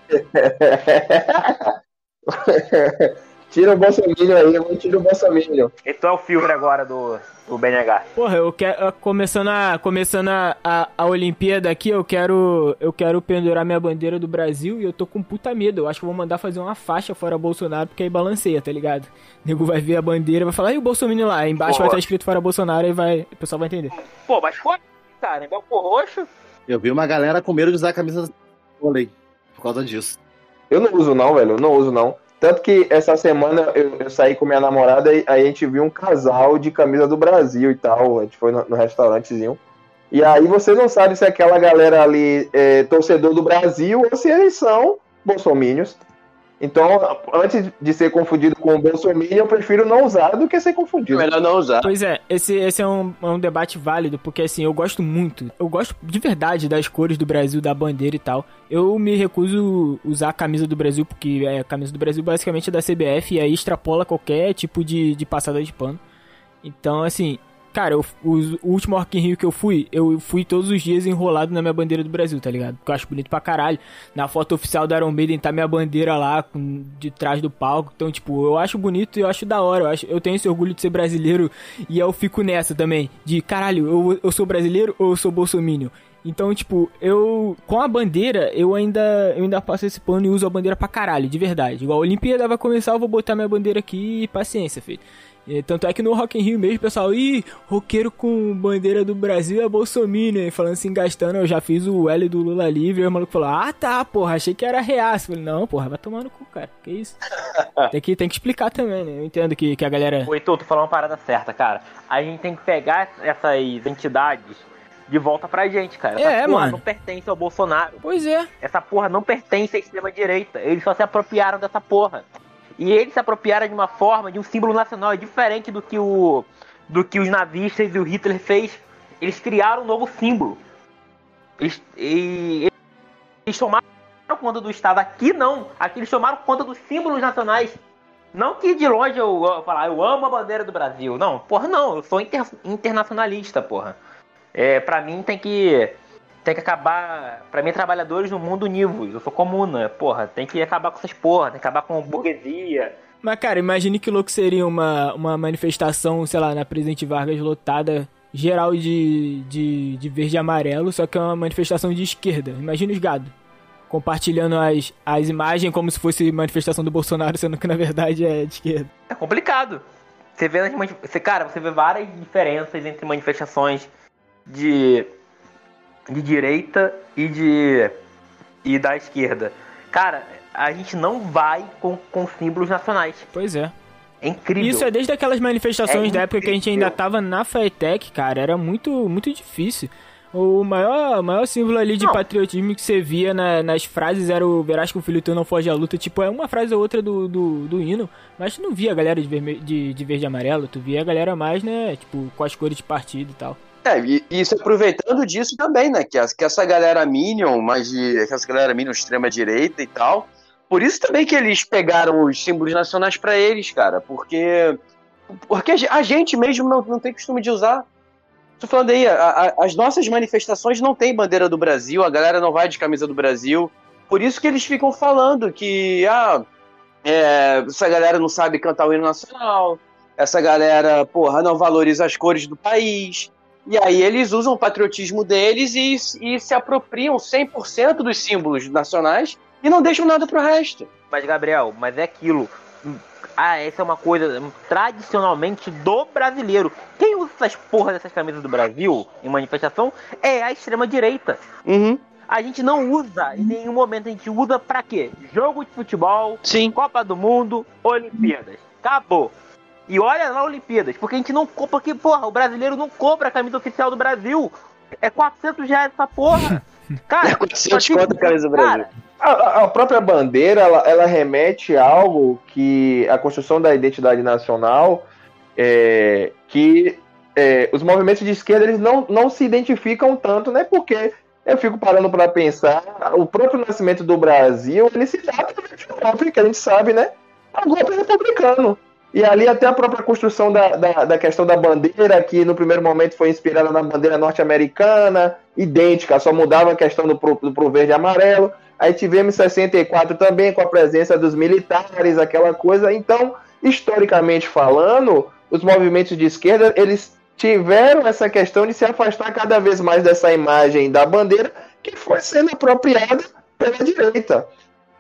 [laughs] tira o Bolsonaro aí, eu tiro o Bolsonaro. Então é o filtro agora do, do BNH. Porra, eu quero. Começando a. Começando a, a, a Olimpíada aqui, eu quero. Eu quero pendurar minha bandeira do Brasil e eu tô com puta medo. Eu acho que eu vou mandar fazer uma faixa fora Bolsonaro, porque aí balanceia, tá ligado? O nego vai ver a bandeira, vai falar, e o Bolsonaro lá? Aí embaixo Porra. vai estar escrito fora Bolsonaro e vai. O pessoal vai entender. Pô, mas foi, cara. Em Belfor Roxo. Eu vi uma galera com medo de usar a camisa do vôlei por causa disso. Eu não uso não, velho, eu não uso não. Tanto que essa semana eu, eu saí com minha namorada e aí a gente viu um casal de camisa do Brasil e tal. A gente foi no, no restaurantezinho. E aí você não sabe se aquela galera ali é torcedor do Brasil ou se eles são bolsomínios. Então, antes de ser confundido com o bolsominion, eu prefiro não usar do que ser confundido. Melhor não usar. Pois é, esse, esse é, um, é um debate válido, porque assim, eu gosto muito, eu gosto de verdade das cores do Brasil, da bandeira e tal. Eu me recuso usar a camisa do Brasil, porque é, a camisa do Brasil basicamente é da CBF e aí extrapola qualquer tipo de, de passada de pano. Então, assim, cara, eu- o, último Rock in Rio que eu fui, eu fui todos os dias enrolado na minha bandeira do Brasil, tá ligado? Porque eu acho bonito pra caralho. Na foto oficial da Iron Maiden tá minha bandeira lá, com, de trás do palco. Então, tipo, eu acho bonito e eu acho da hora. Eu, acho, eu tenho esse orgulho de ser brasileiro e eu fico nessa também. De, caralho, eu, eu sou brasileiro ou eu sou bolsominion? Então, tipo, eu. Com a bandeira, eu ainda. Eu ainda passo esse pano e uso a bandeira pra caralho, de verdade. Igual a Olimpíada vai começar, eu vou botar minha bandeira aqui e paciência, filho. E, tanto é que no Rock in Rio mesmo, o pessoal, ih, roqueiro com bandeira do Brasil é bolsominion, hein? falando assim, gastando, eu já fiz o L do Lula livre, aí o maluco falou, ah tá, porra, achei que era reaço. Eu falei, não, porra, vai tomar no cu, cara, que isso? [laughs] tem, que, tem que explicar também, né? Eu entendo que, que a galera... Ô, Heitor, tu falou uma parada certa, cara. A gente tem que pegar essas entidades de volta pra gente, cara. Essa É, porra mano. não pertence ao Bolsonaro. Pois é, Essa porra não pertence à extrema-direita. Eles só se apropriaram dessa porra. E eles se apropriaram de uma forma, de um símbolo nacional, é diferente do que o do que os nazistas e o Hitler fez. Eles criaram um novo símbolo. Eles, e- eles tomaram conta do Estado. Aqui não. Aqui eles tomaram conta dos símbolos nacionais. Não que de longe eu, eu falar, eu amo a bandeira do Brasil. Não, porra, não. Eu sou inter- internacionalista, porra. É, pra mim tem que tem que acabar. Pra mim, trabalhadores no mundo univos. Eu sou comuna, porra. Tem que acabar com essas porra, tem que acabar com burguesia. Mas, cara, imagine que louco seria uma, uma manifestação, sei lá, na Presidente Vargas lotada, geral de, de, de verde e amarelo, só que é uma manifestação de esquerda. Imagina os gado. Compartilhando as, as imagens como se fosse manifestação do Bolsonaro, sendo que na verdade é de esquerda. É complicado. Você vê você, cara, você vê várias diferenças entre manifestações de de direita e de e da esquerda. Cara, a gente não vai com, com símbolos nacionais. Pois é. É incrível. Isso é desde aquelas manifestações É da época que a gente ainda tava na FATEC, cara. Era muito, muito difícil. O maior, o maior símbolo ali de Não. patriotismo que você via na- nas frases era o Verás que o filho teu não foge à luta. Tipo, é uma frase ou outra do, do, do hino. Mas tu não via a galera de, vermelho, de, de verde e amarelo. Tu via a galera mais, né? Tipo, com as cores de partido e tal. É, e e isso aproveitando disso também, né? Que, as- que essa galera Minion, mas de. essa galera Minion extrema-direita e tal. Por isso também que eles pegaram os símbolos nacionais pra eles, cara. Porque. Porque a gente mesmo não, não tem costume de usar. Tô falando aí, a- a- as nossas manifestações não tem bandeira do Brasil, a galera não vai de camisa do Brasil. Por isso que eles ficam falando que, ah, é, essa galera não sabe cantar o hino nacional, essa galera, porra, não valoriza as cores do país. E aí eles usam o patriotismo deles e, e se apropriam 100% dos símbolos nacionais e não deixam nada pro resto. Mas, Gabriel, mas é aquilo. ah, essa é uma coisa tradicionalmente do brasileiro. Quem usa essas porras dessas camisas do Brasil em manifestação é a extrema direita. Uhum. A gente não usa em nenhum momento, a gente usa pra quê? Jogo de futebol, Sim. Copa do Mundo, Olimpíadas. Acabou. E olha lá Olimpíadas, porque a gente não compra, porque, porra, o brasileiro não compra a camisa oficial do Brasil. É 400 reais essa porra. [laughs] Cara, É 400 assim, conto a camisa do Brasil. a- a própria bandeira, ela, ela remete a algo que a construção da identidade nacional, é, que é, os movimentos de esquerda eles não, não se identificam tanto, né? Porque eu fico parando para pensar, o próprio nascimento do Brasil, ele se dá através de um golpe, que a gente sabe, né? É um golpe republicano. E ali até a própria construção da, da, da questão da bandeira, que no primeiro momento foi inspirada na bandeira norte-americana, idêntica, só mudava a questão do pro, do pro verde e amarelo. Aí tivemos 64 também, com a presença dos militares, aquela coisa. Então, historicamente falando, os movimentos de esquerda, eles tiveram essa questão de se afastar cada vez mais dessa imagem da bandeira que foi sendo apropriada pela direita.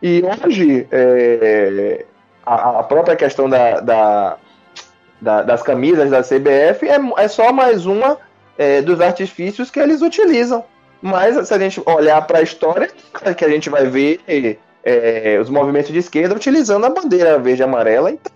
E hoje, é, a, a própria questão da, da- da- das camisas da CBF é, é só mais uma é, dos artifícios que eles utilizam. Mas se a gente olhar para a história, que a gente vai ver é, os movimentos de esquerda utilizando a bandeira verde e amarela, então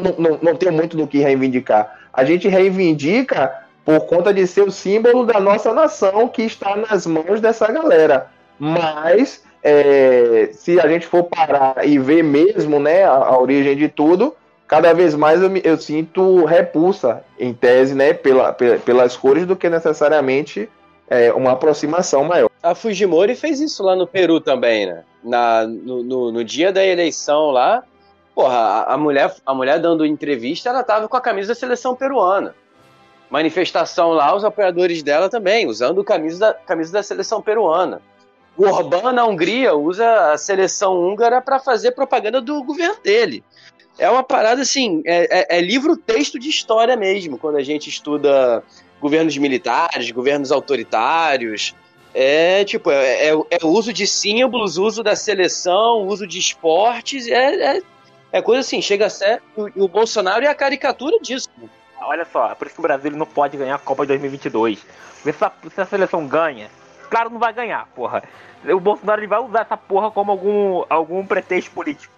não, não, não tem muito do que reivindicar. A gente reivindica por conta de ser o símbolo da nossa nação que está nas mãos dessa galera. Mas é, se a gente for parar e ver mesmo né, a, a origem de tudo, cada vez mais eu, eu sinto repulsa, em tese, né, pela, pe- pelas cores, do que necessariamente é, uma aproximação maior. A Fujimori fez isso lá no Peru também, né? Na, no, no, no dia da eleição lá, porra, a, a mulher, a mulher dando entrevista, ela tava com a camisa da seleção peruana. Manifestação lá, os apoiadores dela também, usando camisa da, camisa da seleção peruana. O Orbán na Hungria usa a seleção húngara para fazer propaganda do governo dele. É uma parada assim, é, é- é livro-texto de história mesmo, quando a gente estuda governos militares, governos autoritários. É tipo, é, é, é uso de símbolos, uso da seleção, uso de esportes, é, é, é coisa assim, chega a ser. O, o Bolsonaro é a caricatura disso. olha só, é por isso que o Brasil não pode ganhar a Copa de 2022. Porque se a, se a seleção ganha, claro, não vai ganhar, porra. O Bolsonaro ele vai usar essa porra como algum, algum pretexto político.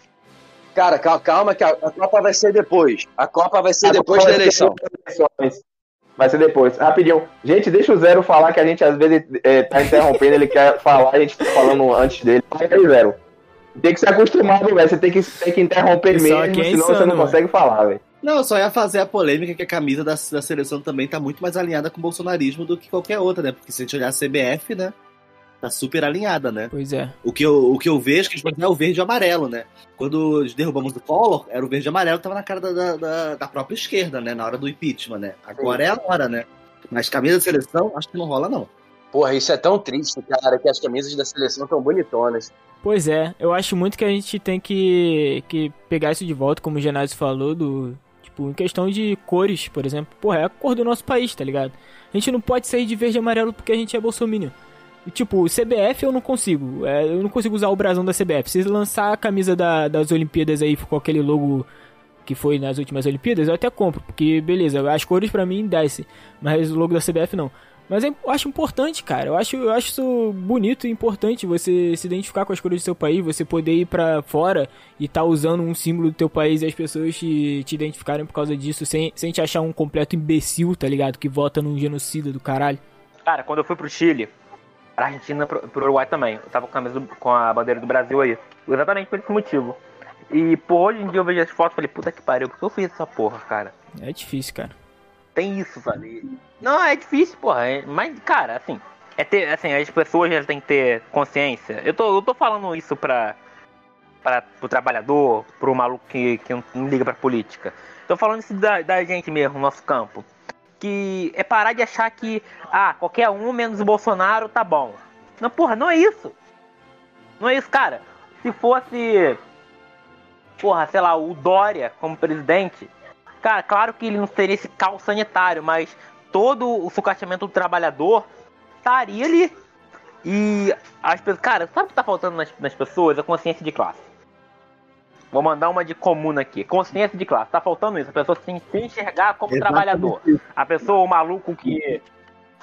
Cara, cal- calma que a, a Copa vai ser depois. A Copa vai ser A depois da eleição. Vai ser depois. Rapidinho. Gente, deixa o Zero falar que a gente às vezes é, tá interrompendo, ele quer falar, a gente tá falando antes dele. Vai aí, Zero. Tem que ser acostumado, velho. Você tem que, tem que interromper Pessoal mesmo, é senão você insano, não mano. consegue falar, velho. Não, eu só ia fazer a polêmica que a camisa da, da seleção também tá muito mais alinhada com o bolsonarismo do que qualquer outra, né? Porque se a gente olhar a CBF, né? Tá super alinhada, né? Pois é. O que eu, o que eu vejo que a gente é o verde e amarelo, né? Quando derrubamos o Collor, era o verde e amarelo que tava na cara da, da, da- da própria esquerda, né? Na hora do impeachment, né? Agora é a hora, né? Mas camisa da seleção, acho que não rola, não. Porra, isso é tão triste, cara, que as camisas da seleção tão bonitonas. Pois é, eu acho muito que a gente tem que, que pegar isso de volta, como o Genásio falou, do. Tipo, em questão de cores, por exemplo. Porra, é a cor do nosso país, tá ligado? A gente não pode sair de verde e amarelo porque a gente é bolsominion. Tipo, CBF eu não consigo. é, eu não consigo usar o brasão da CBF. Se lançar a camisa da- das Olimpíadas aí com aquele logo que foi nas últimas Olimpíadas, eu até compro. Porque, beleza, as cores pra mim desce. Mas o logo da CBF não. Mas eu acho importante, cara. Eu acho, eu acho isso bonito e importante você se identificar com as cores do seu país, você poder ir pra fora e tá usando um símbolo do teu país e as pessoas te, te identificarem por causa disso, sem, sem te achar um completo imbecil, tá ligado? Que vota num genocida do caralho. Cara, quando eu fui pro Chile, pra Argentina, pro, pro Uruguai também, eu tava com a, do- com a bandeira do Brasil aí. Exatamente por esse motivo. E, pô, hoje em dia eu vejo as fotos e falei, puta que pariu, por que eu fiz essa porra, cara? É difícil, cara. Tem isso, sabe? Não, é difícil, porra. é- Mas, cara, assim, é ter, assim, as pessoas já têm que ter consciência. Eu tô, eu tô falando isso pra, pra, pro trabalhador, pro maluco que, que não, liga pra política. Tô falando isso da, da gente mesmo, no nosso campo. Que é parar de achar que, ah, qualquer um menos o Bolsonaro tá bom. Não, porra, não é isso. Não é isso, cara. Se fosse, porra, sei lá, o Dória como presidente, Cara, claro que ele não teria esse caos sanitário, mas todo o sucateamento do trabalhador estaria ali. E as pessoas. Cara, sabe o que tá faltando nas, nas pessoas? A consciência de classe. Vou mandar uma de comuna aqui. Consciência de classe. Tá faltando isso. A pessoa se enxergar como Exatamente trabalhador. A pessoa, o maluco que.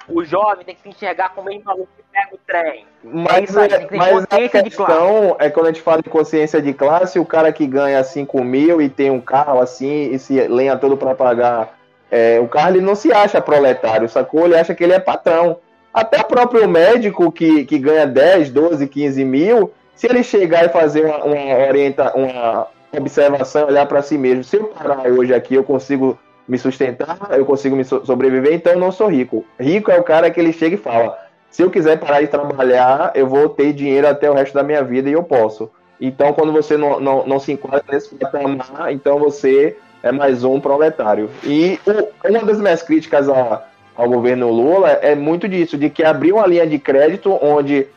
O jovem tem que se enxergar como o maluco que pega o trem. Mas, aí, é- ter mas a questão é quando a gente fala de consciência de classe, o cara que ganha 5 mil e tem um carro assim e se lenha todo para pagar é, o carro, ele não se acha proletário, sacou? Ele acha que ele é patrão. Até o próprio médico que, que ganha 10, 12, 15 mil, se ele chegar e fazer uma, uma, orienta, uma observação, olhar para si mesmo, se eu parar hoje aqui, eu consigo me sustentar, eu consigo me so- sobreviver, então não sou rico. Rico é o cara que ele chega e fala: se eu quiser parar de trabalhar, eu vou ter dinheiro até o resto da minha vida e eu posso. Então, quando você não, não, não se enquadra nesse patamar, então você é mais um proletário. E o- uma das minhas críticas a- ao governo Lula é muito disso, de que abriu uma linha de crédito onde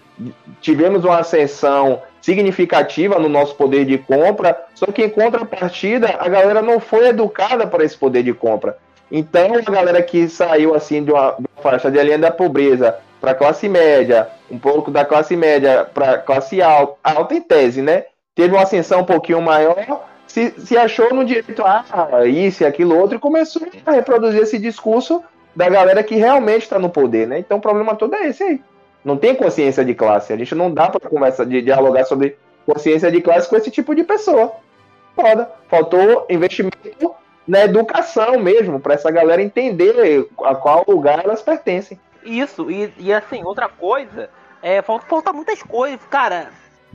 tivemos uma ascensão significativa no nosso poder de compra, só que em contrapartida a galera não foi educada para esse poder de compra. Então a galera que saiu assim de uma, de uma faixa de linha da pobreza para classe média, um pouco da classe média para classe alta, alta em tese, né? Teve uma ascensão um pouquinho maior, se, se achou no direito a ah, isso e aquilo outro e começou a reproduzir esse discurso da galera que realmente está no poder, né? Então o problema todo é esse aí. Não tem consciência de classe. A gente não dá para começar de dialogar sobre consciência de classe com esse tipo de pessoa. Foda. Faltou investimento na educação mesmo, para essa galera entender a qual lugar elas pertencem. Isso, e, e assim, outra coisa, é, falta, falta muitas coisas. Cara,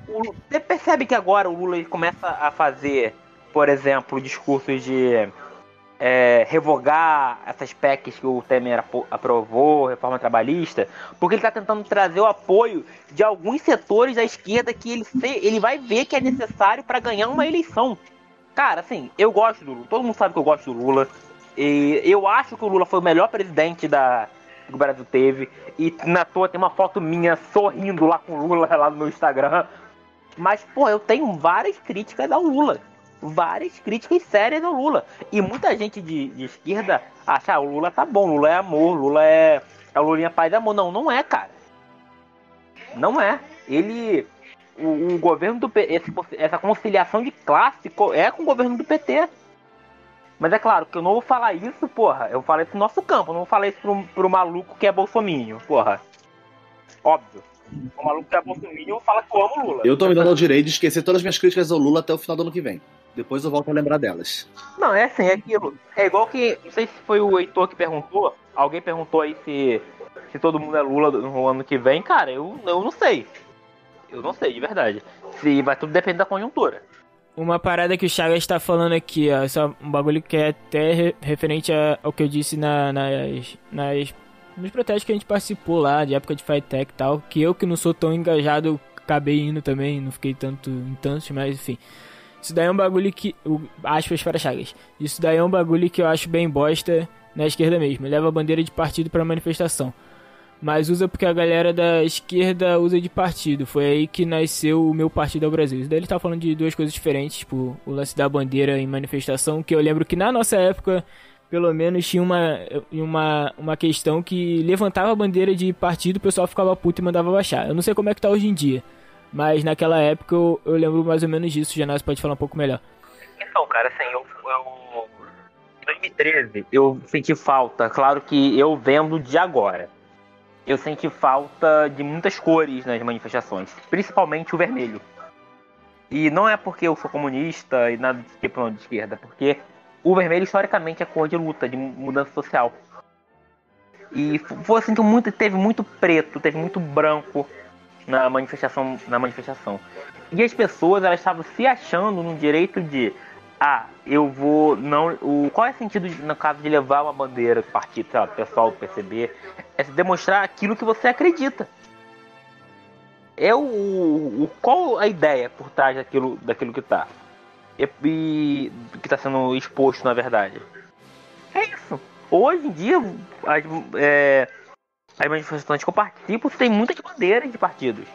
o- você percebe que agora o Lula começa a fazer, por exemplo, discursos de é, revogar essas PECs que o Temer aprovou, reforma trabalhista, porque ele está tentando trazer o apoio de alguns setores da esquerda que ele, se- ele vai ver que é necessário para ganhar uma eleição. Cara, assim, eu gosto do Lula, todo mundo sabe que eu gosto do Lula, e eu acho que o Lula foi o melhor presidente da, que o Brasil teve. E na toa tem uma foto minha sorrindo lá com o Lula lá no Instagram. Mas, pô, eu tenho várias críticas ao Lula. Várias críticas sérias ao Lula. E muita gente de, de esquerda acha, ah, o Lula tá bom, Lula é amor, Lula é, é o Lulinha paz e amor. Não, não é, cara. Não é. Ele. O, o governo do PT, essa conciliação de classe é com o governo do PT. Mas é claro que eu não vou falar isso, porra. Eu falei isso no nosso campo, não vou falar isso pro, pro maluco que é bolsominion, porra. Óbvio. O maluco que é bolsominion fala que eu amo Lula. Eu tô me dando o direito de esquecer todas as minhas críticas ao Lula até o final do ano que vem. Depois eu volto a lembrar delas. Não, é assim, é aquilo. É igual que. Não sei se foi o Heitor que perguntou. Alguém perguntou aí se, se todo mundo é Lula no ano que vem. Cara, eu, eu não sei. Eu não sei, de verdade. Se vai tudo depender da conjuntura. Uma parada que o Chagas tá falando aqui, ó, só um bagulho que é até re- referente a- ao que eu disse na- nas, nas, nos protestos que a gente participou lá, de época de Fight Tech e tal, que eu que não sou tão engajado, acabei indo também, não fiquei tanto em tantos, mas enfim. Isso daí é um bagulho que. Aspas para Chagas. Isso daí é um bagulho que eu acho bem bosta na esquerda mesmo. Leva a bandeira de partido pra manifestação. Mas usa porque a galera da esquerda usa de partido. Foi aí que nasceu o meu partido ao Brasil. Isso daí ele tá falando de duas coisas diferentes, tipo, o lance da bandeira em manifestação, que eu lembro que na nossa época, pelo menos, tinha uma, uma, uma questão que levantava a bandeira de partido, o pessoal ficava puto e mandava baixar. Eu não sei como é que tá hoje em dia. Mas naquela época eu, eu lembro mais ou menos disso, o Janás pode falar um pouco melhor. Então, cara, assim, eu, eu. Em 2013, eu senti falta, claro que eu vendo de agora. Eu senti falta de muitas cores nas manifestações, principalmente o vermelho. E não é porque eu sou comunista e nada de tipo de esquerda, porque o vermelho historicamente é cor de luta, de mudança social. E foi assim que muito, teve muito preto, teve muito branco na manifestação, na manifestação. E as pessoas elas estavam se achando no direito de ah, eu vou não, o qual é o sentido no caso de levar uma bandeira do partido, do pessoal perceber, é se demonstrar aquilo que você acredita. É o, o qual a ideia por trás daquilo, daquilo que tá e, e que está sendo exposto na verdade. É isso. Hoje em dia as, é, as manifestações que eu participo tem muitas bandeiras de partidos.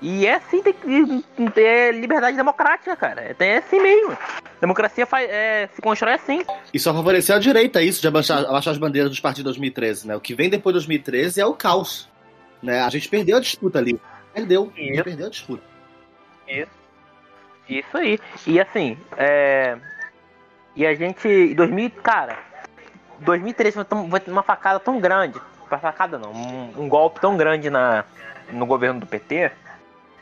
E é assim, tem que ter liberdade democrática, cara. É é assim mesmo. Democracia faz, é, se constrói assim. E só favoreceu a direita isso, de abaixar, abaixar as bandeiras dos partidos de 2013, né? O que vem depois de 2013 é o caos. Né? A gente perdeu a disputa ali. Perdeu. A gente Isso. perdeu a disputa. Isso aí. E assim, é... E a gente. Em 2000, cara, 2013 vai ter uma facada tão grande. Facada não, um, um, golpe tão grande na, no governo do PT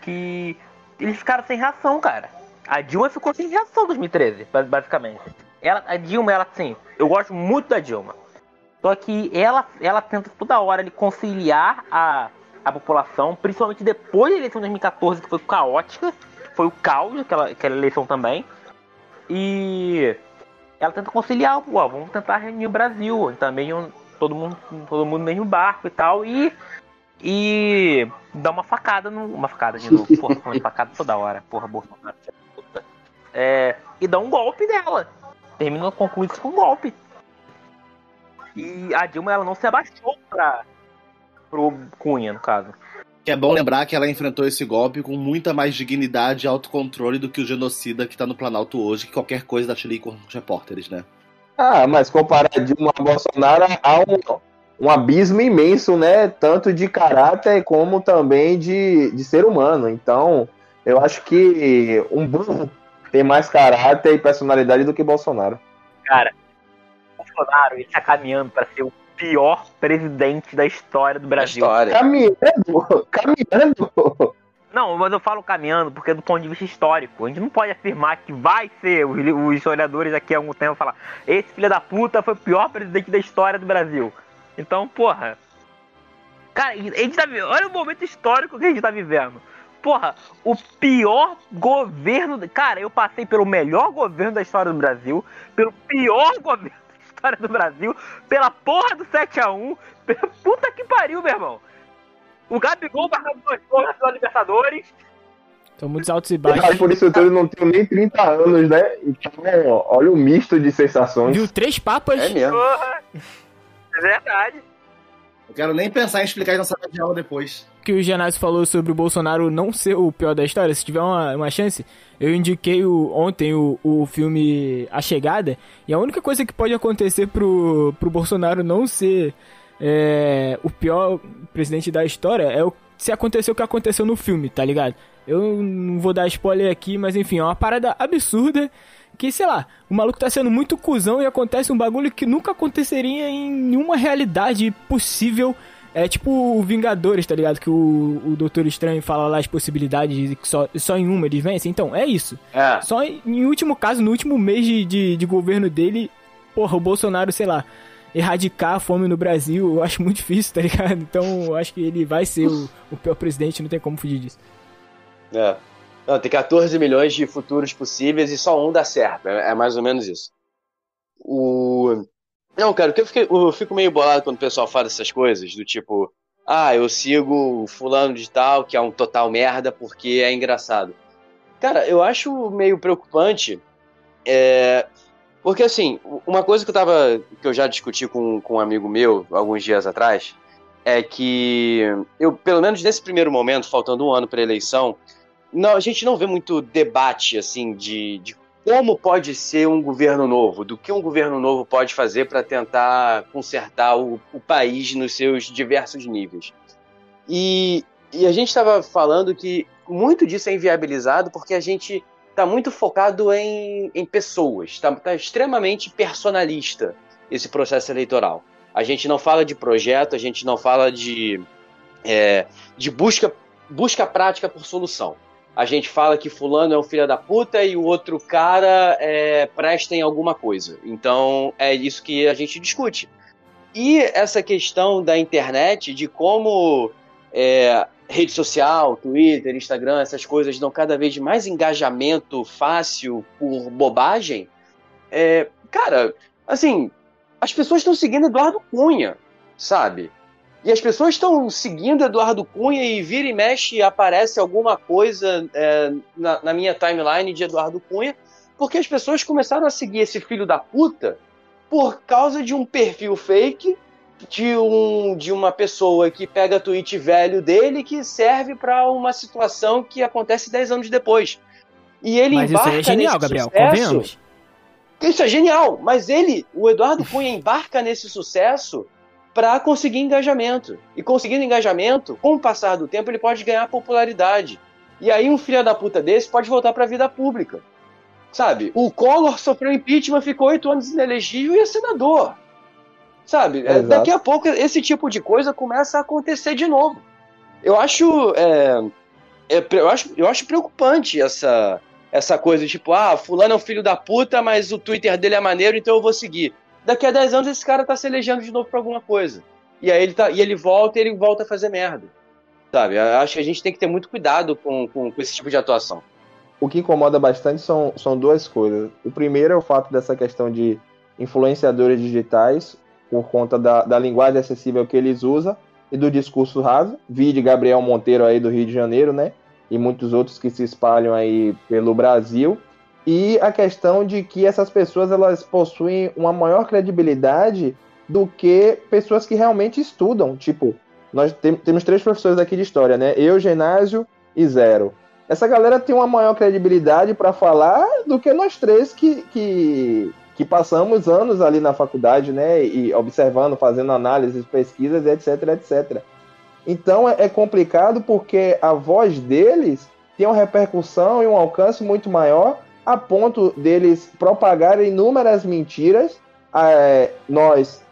que eles ficaram sem reação, cara. A Dilma ficou sem reação em 2013, basicamente. Ela, a Dilma, ela assim, eu gosto muito da Dilma. Só que ela, ela tenta toda hora de conciliar a, a população, principalmente depois da eleição de 2014, que foi caótica, foi o caos aquela, aquela eleição também. E ela tenta conciliar, pô, vamos tentar reunir o Brasil, também todo mundo, todo mundo no mesmo barco e tal, e e dá uma facada no, uma facada de novo, porra, facada toda hora, porra, Bolsonaro. É, e dá um golpe nela. Termina conclui com um golpe. E a Dilma ela não se abaixou pra pro Cunha, no caso. Que é bom lembrar que ela enfrentou esse golpe com muita mais dignidade e autocontrole do que o genocida que tá no Planalto hoje, que qualquer coisa da Chile com os repórteres, né? Ah, mas comparar Dilma a Bolsonaro há um, um abismo imenso, né? Tanto de caráter como também de, de ser humano. Então, eu acho que um burro tem mais caráter e personalidade do que Bolsonaro. Cara, Bolsonaro está caminhando para ser o pior presidente da história do Brasil. História. Caminhando, caminhando. Não, mas eu falo caminhando porque do ponto de vista histórico. A gente não pode afirmar que vai ser, os, os historiadores aqui há algum tempo falar, esse filho da puta foi o pior presidente da história do Brasil. Então, porra. Cara, a gente tá Olha o momento histórico que a gente tá vivendo. Porra, o pior governo. Cara, eu passei pelo melhor governo da história do Brasil, pelo pior [laughs] governo história do Brasil, pela porra do 7x1. Puta que pariu, meu irmão. O Gabigol marcando dois gols na Libertadores. São muitos altos e baixos. por isso eu não tenho nem 30 anos, né? Então, olha o misto de sensações. Viu três papas? É mesmo. É verdade. Eu quero nem pensar em explicar isso na sala de aula depois. Que o Genásio falou sobre o Bolsonaro não ser o pior da história. Se tiver uma, uma chance, eu indiquei o, ontem o, o filme A Chegada. E a única coisa que pode acontecer pro, pro Bolsonaro não ser é, o pior presidente da história é o, se acontecer o que aconteceu no filme, tá ligado? Eu não vou dar spoiler aqui, mas enfim, é uma parada absurda que, sei lá, o maluco tá sendo muito cuzão e acontece um bagulho que nunca aconteceria em nenhuma realidade possível. É tipo o Vingadores, tá ligado? Que o, o Doutor Estranho fala lá as possibilidades de que só, só em uma eles vencem. Então, é isso. É. Só em, em último caso, no último mês de, de, de governo dele, porra, o Bolsonaro, sei lá, erradicar a fome no Brasil, eu acho muito difícil, tá ligado? Então, eu acho que ele vai ser o, o pior presidente, não tem como fugir disso. É. Não, tem 14 milhões de futuros possíveis e só um dá certo. É, é mais ou menos isso. O. Não, cara, eu, fiquei, eu fico meio bolado quando o pessoal fala essas coisas, do tipo, ah, eu sigo fulano de tal, que é um total merda, porque é engraçado. Cara, eu acho meio preocupante, é, porque assim, uma coisa que eu tava. que eu já discuti com, com um amigo meu alguns dias atrás, é que eu, pelo menos nesse primeiro momento, faltando um ano para eleição, não, a gente não vê muito debate assim de, de como pode ser um governo novo, do que um governo novo pode fazer para tentar consertar o, o, país nos seus diversos níveis. E, e a gente estava falando que muito disso é inviabilizado porque a gente está muito focado em, em pessoas, está tá extremamente personalista esse processo eleitoral. A gente não fala de projeto, a gente não fala de, é, de busca, busca prática por solução a gente fala que fulano é um filho da puta e o outro cara é, presta em alguma coisa. Então é isso que a gente discute. E essa questão da internet, de como é, rede social, Twitter, Instagram, essas coisas dão cada vez mais engajamento fácil por bobagem, é, cara, assim, as pessoas estão seguindo Eduardo Cunha, sabe? E as pessoas estão seguindo Eduardo Cunha e vira e mexe aparece alguma coisa é, na, na, minha timeline de Eduardo Cunha, porque as pessoas começaram a seguir esse filho da puta por causa de um perfil fake de, um, de uma pessoa que pega tweet velho dele que serve para uma situação que acontece 10 anos depois. E ele mas embarca isso é genial, Gabriel, sucesso, convenhamos. Isso é genial, mas ele, o Eduardo Cunha embarca nesse sucesso para conseguir engajamento. E conseguindo engajamento, com o passar do tempo, ele pode ganhar popularidade. E aí um filho da puta desse pode voltar pra vida pública. Sabe? O Collor sofreu impeachment, ficou oito anos inelegível e é senador. Sabe? É, Exato. daqui a pouco esse tipo de coisa começa a acontecer de novo. Eu acho. é, é eu, acho eu acho preocupante essa, essa coisa, tipo, ah, fulano é um filho da puta, mas o Twitter dele é maneiro, então eu vou seguir. Daqui a 10 anos esse cara tá se elegendo de novo pra alguma coisa. E aí ele, tá, e ele volta e ele volta a fazer merda. Sabe? Eu acho que a gente tem que ter muito cuidado com, com, com esse tipo de atuação. O que incomoda bastante são, são duas coisas. O primeiro é o fato dessa questão de influenciadores digitais, por conta da, da linguagem acessível que eles usam e do discurso raso. Vide Gabriel Monteiro aí do Rio de Janeiro, né? E muitos outros que se espalham aí pelo Brasil. E a questão de que essas pessoas elas possuem uma maior credibilidade do que pessoas que realmente estudam. Tipo, nós tem- temos três professores aqui de história, né? Eu, Genásio e Zero. Essa galera tem uma maior credibilidade para falar do que nós três que, que, que passamos anos ali na faculdade, né? E observando, fazendo análises, pesquisas, etc, etc. Então é, é complicado porque a voz deles tem uma repercussão e um alcance muito maior a ponto deles propagarem inúmeras mentiras. É, nós,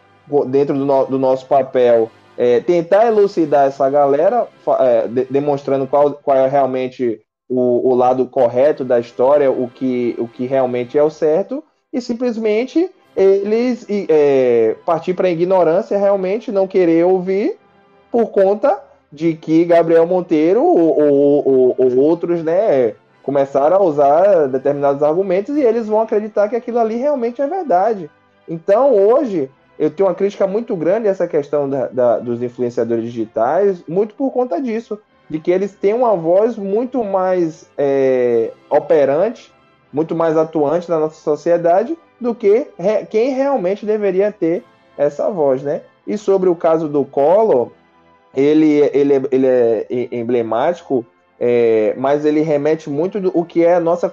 dentro do, no- do nosso papel, é, tentar elucidar essa galera, é, de- demonstrando qual, qual é realmente o, o lado correto da história, o que, o que realmente é o certo, e simplesmente eles é, partir para ignorância, realmente não querer ouvir, por conta de que Gabriel Monteiro ou, ou- ou- ou outros né, começaram a usar determinados argumentos e eles vão acreditar que aquilo ali realmente é verdade. Então, hoje, eu tenho uma crítica muito grande a essa questão da- da- dos influenciadores digitais, muito por conta disso, de que eles têm uma voz muito mais é, operante, muito mais atuante na nossa sociedade do que re- quem realmente deveria ter essa voz, né? E sobre o caso do Collor, ele, ele, ele é emblemático, é, mas ele remete muito do o que é a nossa,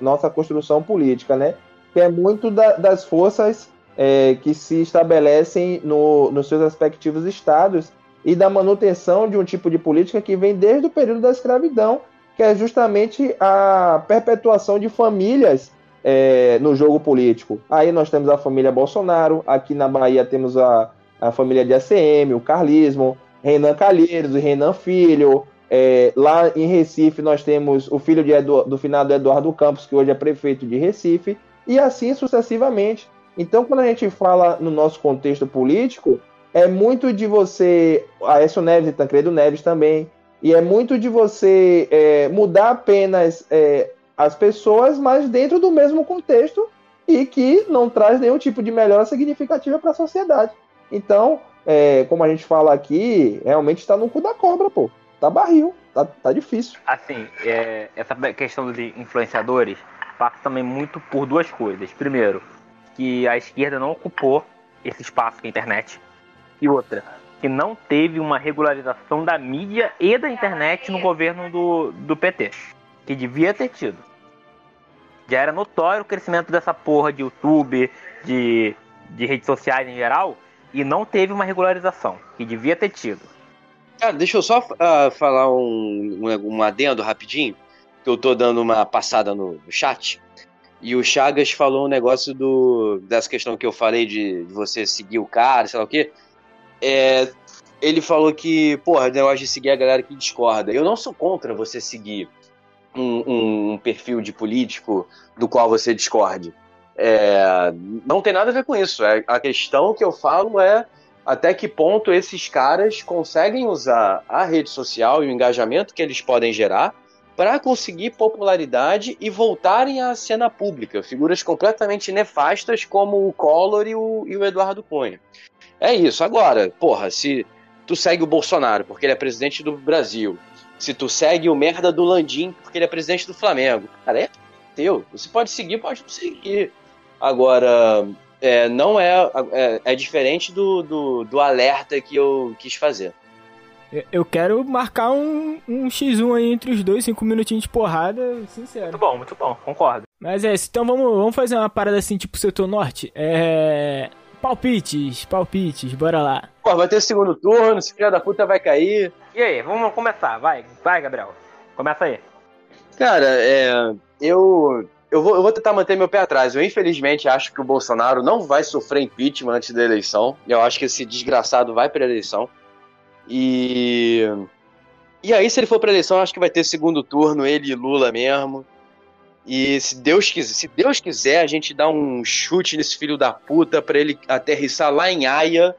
nossa construção política, né? Que é muito da- das forças é, que se estabelecem no, nos seus respectivos estados e da manutenção de um tipo de política que vem desde o período da escravidão, que é justamente a perpetuação de famílias é, no jogo político. Aí nós temos a família Bolsonaro, aqui na Bahia temos a, a família de ACM, o Carlismo, Renan Calheiros, o Renan Filho. É, lá em Recife nós temos o filho de Edu- do finado Eduardo Campos, que hoje é prefeito de Recife, e assim sucessivamente. Então, quando a gente fala no nosso contexto político, é muito de você. Aécio Neves e Tancredo Neves também. E é muito de você é, mudar apenas é, as pessoas, mas dentro do mesmo contexto e que não traz nenhum tipo de melhora significativa para a sociedade. Então, é, como a gente fala aqui, realmente está no cu da cobra, pô. Tá barril, tá, tá difícil. Assim, é, essa questão dos influenciadores passa também muito por duas coisas. Primeiro, que a esquerda não ocupou esse espaço que é internet. E outra, que não teve uma regularização da mídia e da internet no governo do, do PT. Que devia ter tido. Já era notório o crescimento dessa porra de YouTube, de, de redes sociais em geral, e não teve uma regularização. Que devia ter tido. Cara, deixa eu só ah, falar um, um, um adendo rapidinho, que eu tô dando uma passada no, no chat. E o Chagas falou um negócio do, dessa questão que eu falei de, de você seguir o cara, sei lá o quê. É, ele falou que, porra, o negócio de seguir a galera que discorda. Eu não sou contra você seguir um, um- um perfil de político do qual você discorde. É, não tem nada a ver com isso. É, a questão que eu falo é até que ponto esses caras conseguem usar a rede social e o engajamento que eles podem gerar para conseguir popularidade e voltarem à cena pública. Figuras completamente nefastas como o Collor e o, e o Eduardo Cunha. É isso. Agora, porra, se tu segue o Bolsonaro porque ele é presidente do Brasil, se tu segue o merda do Landim porque ele é presidente do Flamengo, cara, é teu. Você pode seguir, pode não seguir. Agora, é, não é, é. É diferente do, do, do alerta que eu quis fazer. Eu- quero marcar um, um X1 aí entre os dois, cinco minutinhos de porrada, sincero. Muito bom, muito bom, concordo. Mas é isso, então vamos, vamos fazer uma parada assim, tipo setor norte. É. Palpites, palpites, bora lá. Pô, vai ter segundo turno, esse filho da puta vai cair. E aí, vamos começar, vai, vai, Gabriel. Começa aí. Cara, é, eu, eu, vou, eu vou tentar manter meu pé atrás. Eu, infelizmente, acho que o Bolsonaro não vai sofrer impeachment antes da eleição. Eu acho que esse desgraçado vai para eleição. E. E aí, se ele for pra eleição, eu acho que vai ter segundo turno, ele e Lula mesmo. E se Deus quiser, se Deus quiser, a gente dá um chute nesse filho da puta pra ele aterrissar lá em Haia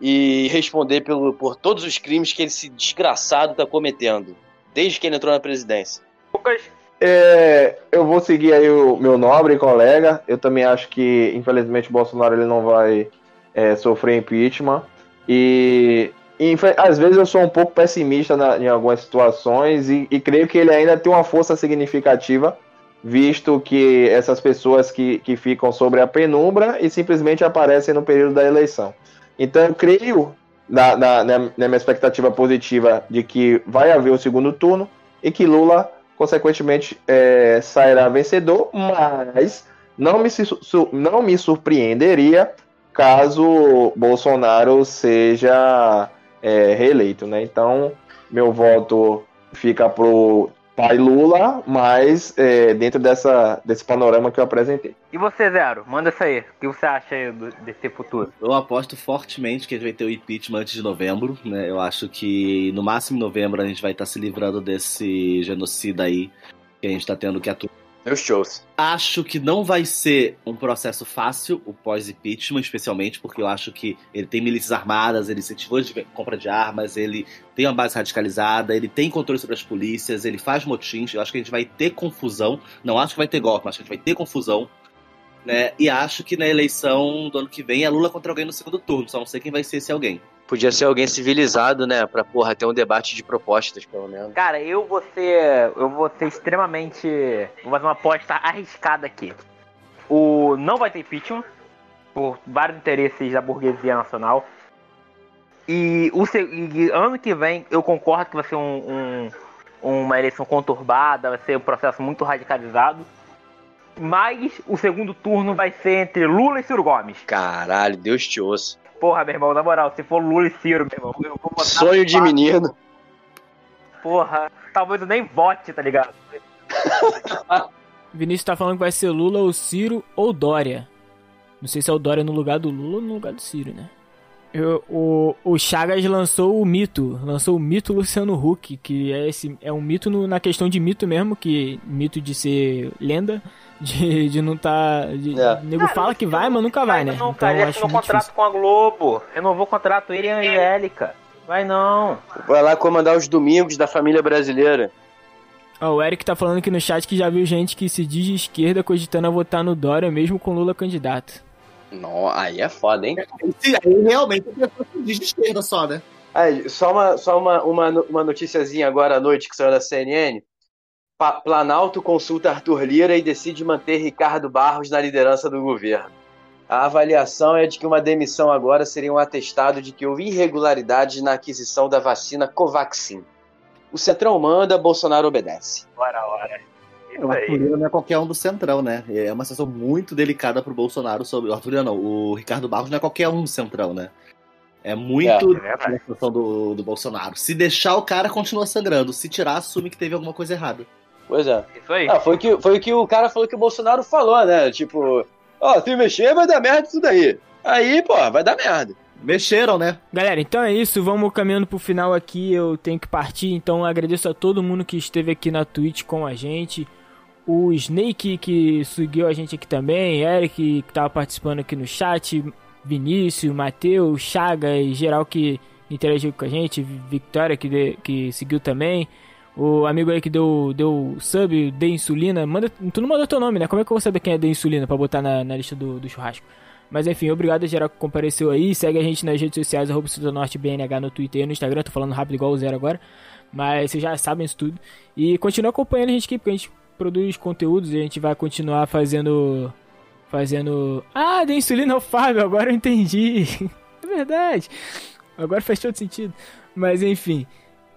e responder pelo, por todos os crimes que esse desgraçado tá cometendo, desde que ele entrou na presidência. Lucas, É, eu vou seguir aí o meu nobre colega. Eu também acho que, infelizmente, o Bolsonaro ele não vai é, sofrer impeachment. E, às vezes eu sou um pouco pessimista na- em algumas situações e, e creio que ele ainda tem uma força significativa, visto que essas pessoas que, que ficam sobre a penumbra e simplesmente aparecem no período da eleição. Então eu creio, na, na, na minha expectativa positiva, de que vai haver o segundo turno e que Lula consequentemente é, sairá vencedor, mas não me, não me surpreenderia caso Bolsonaro seja é, reeleito, né? Então, meu voto fica pro pai Lula, mas é, dentro dessa, desse panorama que eu apresentei. e você, Zero? Manda isso aí. O que você acha aí do- desse futuro? Eu aposto fortemente que a gente vai ter o impeachment antes de novembro, né? Eu acho que no máximo em novembro a gente vai estar se livrando desse genocida aí que a gente tá tendo que atuar. Meus shows. Acho que não vai ser um processo fácil, o pós-impeachment, especialmente porque eu acho que ele tem milícias armadas, ele incentivou de compra de armas, ele tem uma base radicalizada, ele tem controle sobre as polícias, ele faz motins. Eu acho que a gente vai ter confusão. Não acho que vai ter golpe, mas acho que a gente vai ter confusão. Né? E acho que na eleição do ano que vem é Lula contra alguém no segundo turno, só não sei quem vai ser esse alguém. Podia ser alguém civilizado, né? Pra, porra, ter um debate de propostas, pelo menos. Cara, eu vou ser. Eu vou ser extremamente. Vou fazer uma aposta arriscada aqui. O. Não vai ter impeachment. Por vários interesses da burguesia nacional. E o e ano que vem eu concordo que vai ser um, um- uma eleição conturbada, vai ser um processo muito radicalizado. Mas o segundo turno vai ser entre Lula e Ciro Gomes. Caralho, Deus te ouça. Porra, meu irmão, na moral, se for Lula e Ciro, meu irmão, eu vou botar Sonho de menino. Porra, talvez eu nem vote, tá ligado? [laughs] Vinícius tá falando que vai ser Lula ou Ciro ou Dória. Não sei se é o Dória no lugar do Lula ou no lugar do Ciro, né? Eu- o, o Chagas lançou o mito, lançou o mito Luciano Huck, que é esse é um mito no- na questão de mito mesmo, que mito de ser lenda, de, de não tá, de, É. o nego fala que vai, mas nunca vai, né? Não, Então cara, ele eu acho assinou contrato difícil. com a Globo. Renovou o contrato ele e a Angélica. Vai não. Vai lá comandar os domingos da família brasileira. Ó, o Eric tá falando aqui no chat que já viu gente que se diz de esquerda cogitando a votar no Dória mesmo com Lula candidato. Não, aí é foda, hein? Sim, aí realmente a pessoa se diz de esquerda só, né? Aí, só uma, só uma, uma, uma noticiazinha agora à noite que saiu da CNN. Planalto consulta Arthur Lira e decide manter Ricardo Barros na liderança do governo. A avaliação é de que uma demissão agora seria um atestado de que houve irregularidades na aquisição da vacina Covaxin. O Centrão manda, Bolsonaro obedece. Bora, bora. O Arthur Lira não é qualquer um do Centrão, né? É uma situação muito delicada pro Bolsonaro sobre. O Arthur Lira não, o Ricardo Barros não é qualquer um do Centrão, né? É muito É, é a situação do, do Bolsonaro. Se deixar, o cara continua sangrando. Se tirar, assume que teve alguma coisa errada. Pois é. Isso aí. Ah, foi o que, foi o que o cara falou que o Bolsonaro falou, né? Tipo, ó, se mexer vai dar merda isso daí. Aí, pô, vai dar merda. Mexeram, né? Galera, então é isso, vamos caminhando pro final aqui, eu tenho que partir, então agradeço a todo mundo que esteve aqui na Twitch com a gente, o Snake que seguiu a gente aqui também, Eric que tava participando aqui no chat, Vinícius, Matheus, Chaga e geral que interagiu com a gente, Victoria que, de- que seguiu também, o amigo aí que deu, deu sub, deu insulina, manda, tu não mandou teu nome, né? Como é que eu vou saber quem é deu insulina pra botar na, na lista do, do churrasco? Mas enfim, obrigado a geral que compareceu aí. Segue a gente nas redes sociais, arroba BNH no Twitter e no Instagram. Tô falando rápido igual o Zero agora. Mas vocês já sabem isso tudo. E continua acompanhando a gente aqui, porque a gente produz conteúdos e a gente vai continuar fazendo. Fazendo. Ah, dei insulina ao Fábio, agora eu entendi. [laughs] é verdade. Agora faz todo sentido. Mas enfim.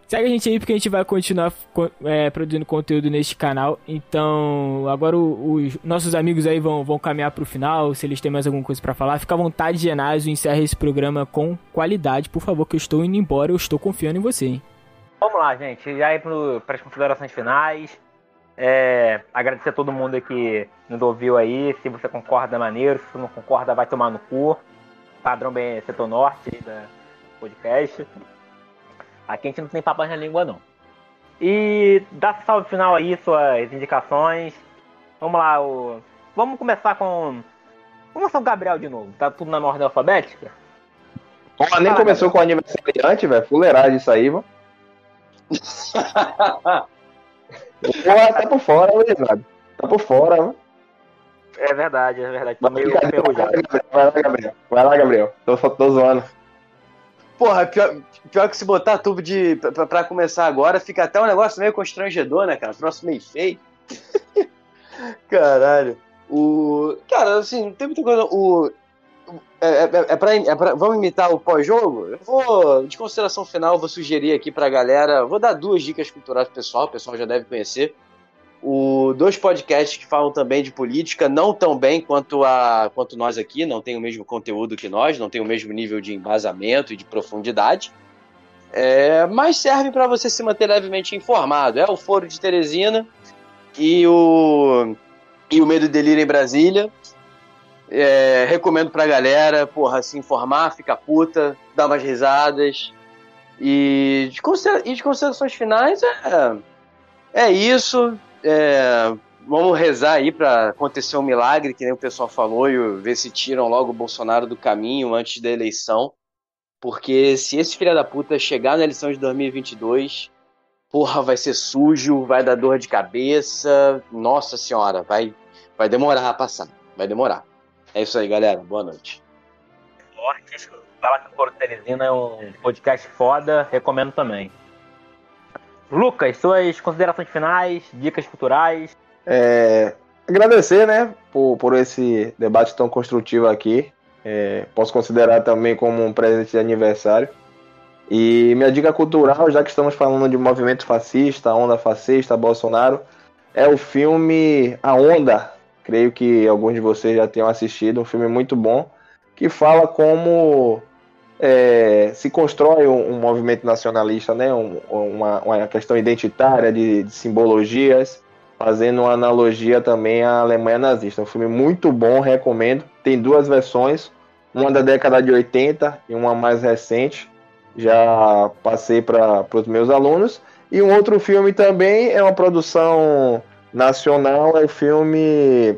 Segue a gente aí porque a gente vai continuar co- é, produzindo conteúdo neste canal. Então, agora os nossos amigos aí vão, vão caminhar pro final. Se eles têm mais alguma coisa pra falar, fica à vontade, Genásio. Encerra esse programa com qualidade, por favor, que eu estou indo embora. Eu estou confiando em você, hein? Vamos lá, gente. Já ir para as considerações finais. É, agradecer a todo mundo que nos ouviu aí. Se você concorda, maneiro. Se não concorda, vai tomar no cu. Padrão bem setor norte da podcast. Aqui a gente não tem papas na língua, não. E dá salve final aí, suas indicações. Vamos lá, o... vamos começar com. Vamos começar com o Gabriel de novo. Tá tudo na ordem alfabética? Ó, nem Fala, começou com o aniversariante, velho. Fuleiragem isso aí, mano. [laughs] Porra, tá por fora, Luizado. Tá por fora, mano. É verdade, é verdade. Tô meio Vai lá, Gabriel. Vai lá, Gabriel. Tô, só tô zoando. Porra, pior, pior que se botar tubo de. Pra, pra começar agora, fica até um negócio meio constrangedor, né, cara? Troço meio feio. [laughs] Caralho. O. Cara, assim, não tem muita coisa. O. É, é, é, pra, é pra- Vamos imitar o pós-jogo? Eu vou, de consideração final, vou sugerir aqui pra galera. Vou dar duas dicas culturais pro pessoal, o pessoal já deve conhecer. O, dois podcasts que falam também de política, não tão bem quanto, a, quanto nós aqui, não tem o mesmo conteúdo que nós, não tem o mesmo nível de embasamento e de profundidade. É, mas servem para você se manter levemente informado. É o Foro de Teresina e o, e o Medo e Delírio em Brasília. É, recomendo pra galera, porra, se informar, ficar puta, dar umas risadas. E de, e de considerações finais é, é isso. É, vamos rezar aí pra acontecer um milagre, que nem o pessoal falou, e ver se tiram logo o Bolsonaro do caminho antes da eleição. Porque se esse filho da puta chegar na eleição de 2022, porra, vai ser sujo, vai dar dor de cabeça. Nossa senhora, vai, vai demorar a passar. Vai demorar. É isso aí, galera. Boa noite. Fala o Coro Teresina é um podcast foda, recomendo também. Lucas, suas considerações finais, dicas culturais. É, agradecer, né, por, por esse debate tão construtivo aqui. É, posso considerar também como um presente de aniversário. E minha dica cultural, já que estamos falando de movimento fascista, onda fascista, Bolsonaro, é o filme A Onda. Creio que alguns de vocês já tenham assistido, um filme muito bom, que fala como é, se constrói um, um movimento nacionalista, né? Um- uma, uma questão identitária de, de simbologias, fazendo uma analogia também à Alemanha nazista. Um filme muito bom, recomendo. Tem duas versões, uma da década de 80 e uma mais recente. Já passei para os meus alunos. E um outro filme também é uma produção nacional, é o filme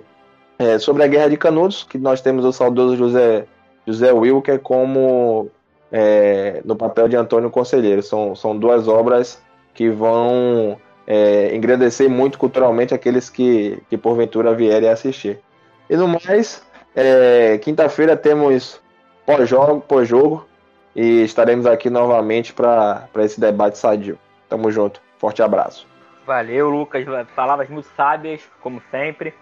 é, sobre a Guerra de Canudos, que nós temos o saudoso José, José Wilker como é, no papel de Antônio Conselheiro. São, são duas obras que vão é, engrandecer muito culturalmente aqueles que, que porventura vierem assistir. E no mais, é, quinta-feira temos pós-jogo, pós-jogo e estaremos aqui novamente para esse debate sadio. Tamo junto. Forte abraço. Valeu, Lucas. Palavras muito sábias, como sempre.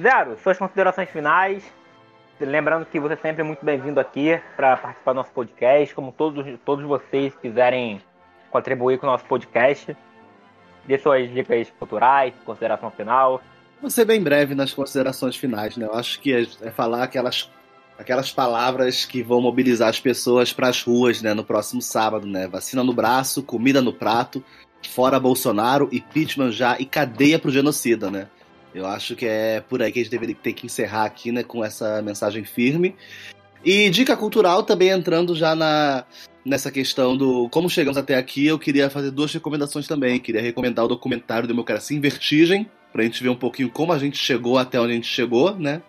Zero, suas considerações finais. Lembrando que você é sempre muito bem-vindo aqui para participar do nosso podcast, como todos, todos vocês quiserem contribuir com o nosso podcast. Dê suas dicas culturais, consideração final. Vou ser bem breve nas considerações finais, né? Eu acho que é, é falar aquelas, aquelas palavras que vão mobilizar as pessoas para as ruas, né? No próximo sábado, né? Vacina no braço, comida no prato, fora Bolsonaro, impeachment já e cadeia pro genocida, né? Eu acho que é por aí que a gente deveria ter que encerrar aqui, né? Com essa mensagem firme. E dica cultural também entrando já na, nessa questão do como chegamos até aqui, eu queria fazer duas recomendações também. Queria recomendar o documentário Democracia em Vertigem, pra gente ver um pouquinho como a gente chegou até onde a gente chegou, né?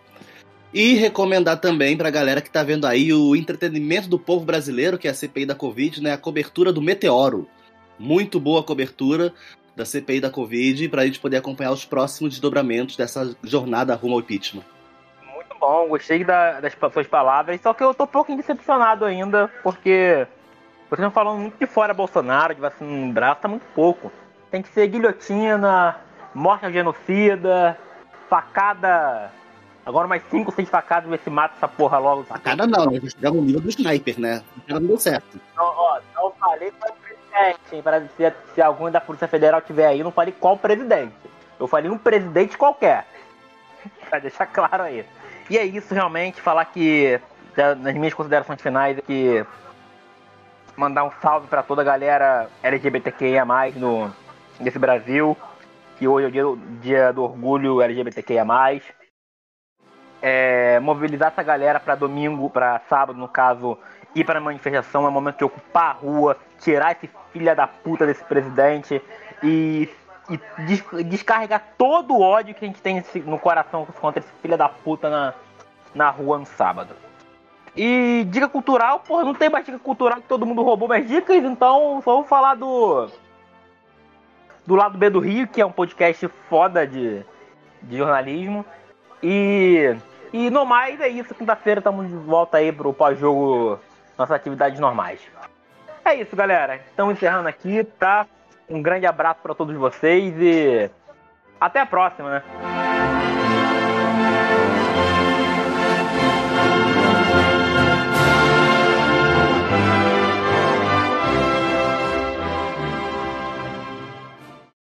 E recomendar também pra galera que tá vendo aí o entretenimento do povo brasileiro, que é a CPI da Covid, né? A cobertura do Meteoro. Muito boa cobertura da CPI da Covid pra gente poder acompanhar os próximos desdobramentos dessa jornada rumo ao impeachment. Muito bom, gostei da- das suas palavras, só que eu tô um pouquinho decepcionado ainda, porque vocês estão falando muito de fora Bolsonaro, de vacina no braço, tá muito pouco. Tem que ser guilhotina, morte ao genocida, facada. Agora mais 5, 6 facadas, ver se mata essa porra logo. Facada não, né? Chegar no nível do sniper, né? Não deu certo. Não, ó, não falei qual presidente? Para se, se algum da Polícia Federal tiver aí, não falei qual presidente. Eu falei um presidente qualquer. [laughs] pra deixar claro aí. E é isso, realmente, falar que, nas minhas considerações finais, que mandar um salve para toda a galera LGBTQIA+, no, nesse Brasil, que hoje é o dia, dia do orgulho LGBTQIA+. É, mobilizar essa galera para domingo, para sábado, no caso, ir para manifestação, é o momento de ocupar a rua, tirar esse filha da puta desse presidente e, e des, descarregar todo o ódio que a gente tem no coração contra esse filha da puta na, na rua no sábado. E dica cultural, porra, não tem mais dica cultural que todo mundo roubou mais dicas, então só vou falar do. Do lado B do Rio, que é um podcast foda de, de jornalismo. E. E no mais é isso, quinta-feira estamos de volta aí pro pós-jogo, nossas atividades normais. É isso, galera. Estamos encerrando aqui, tá? Um grande abraço para todos vocês e até a próxima, né?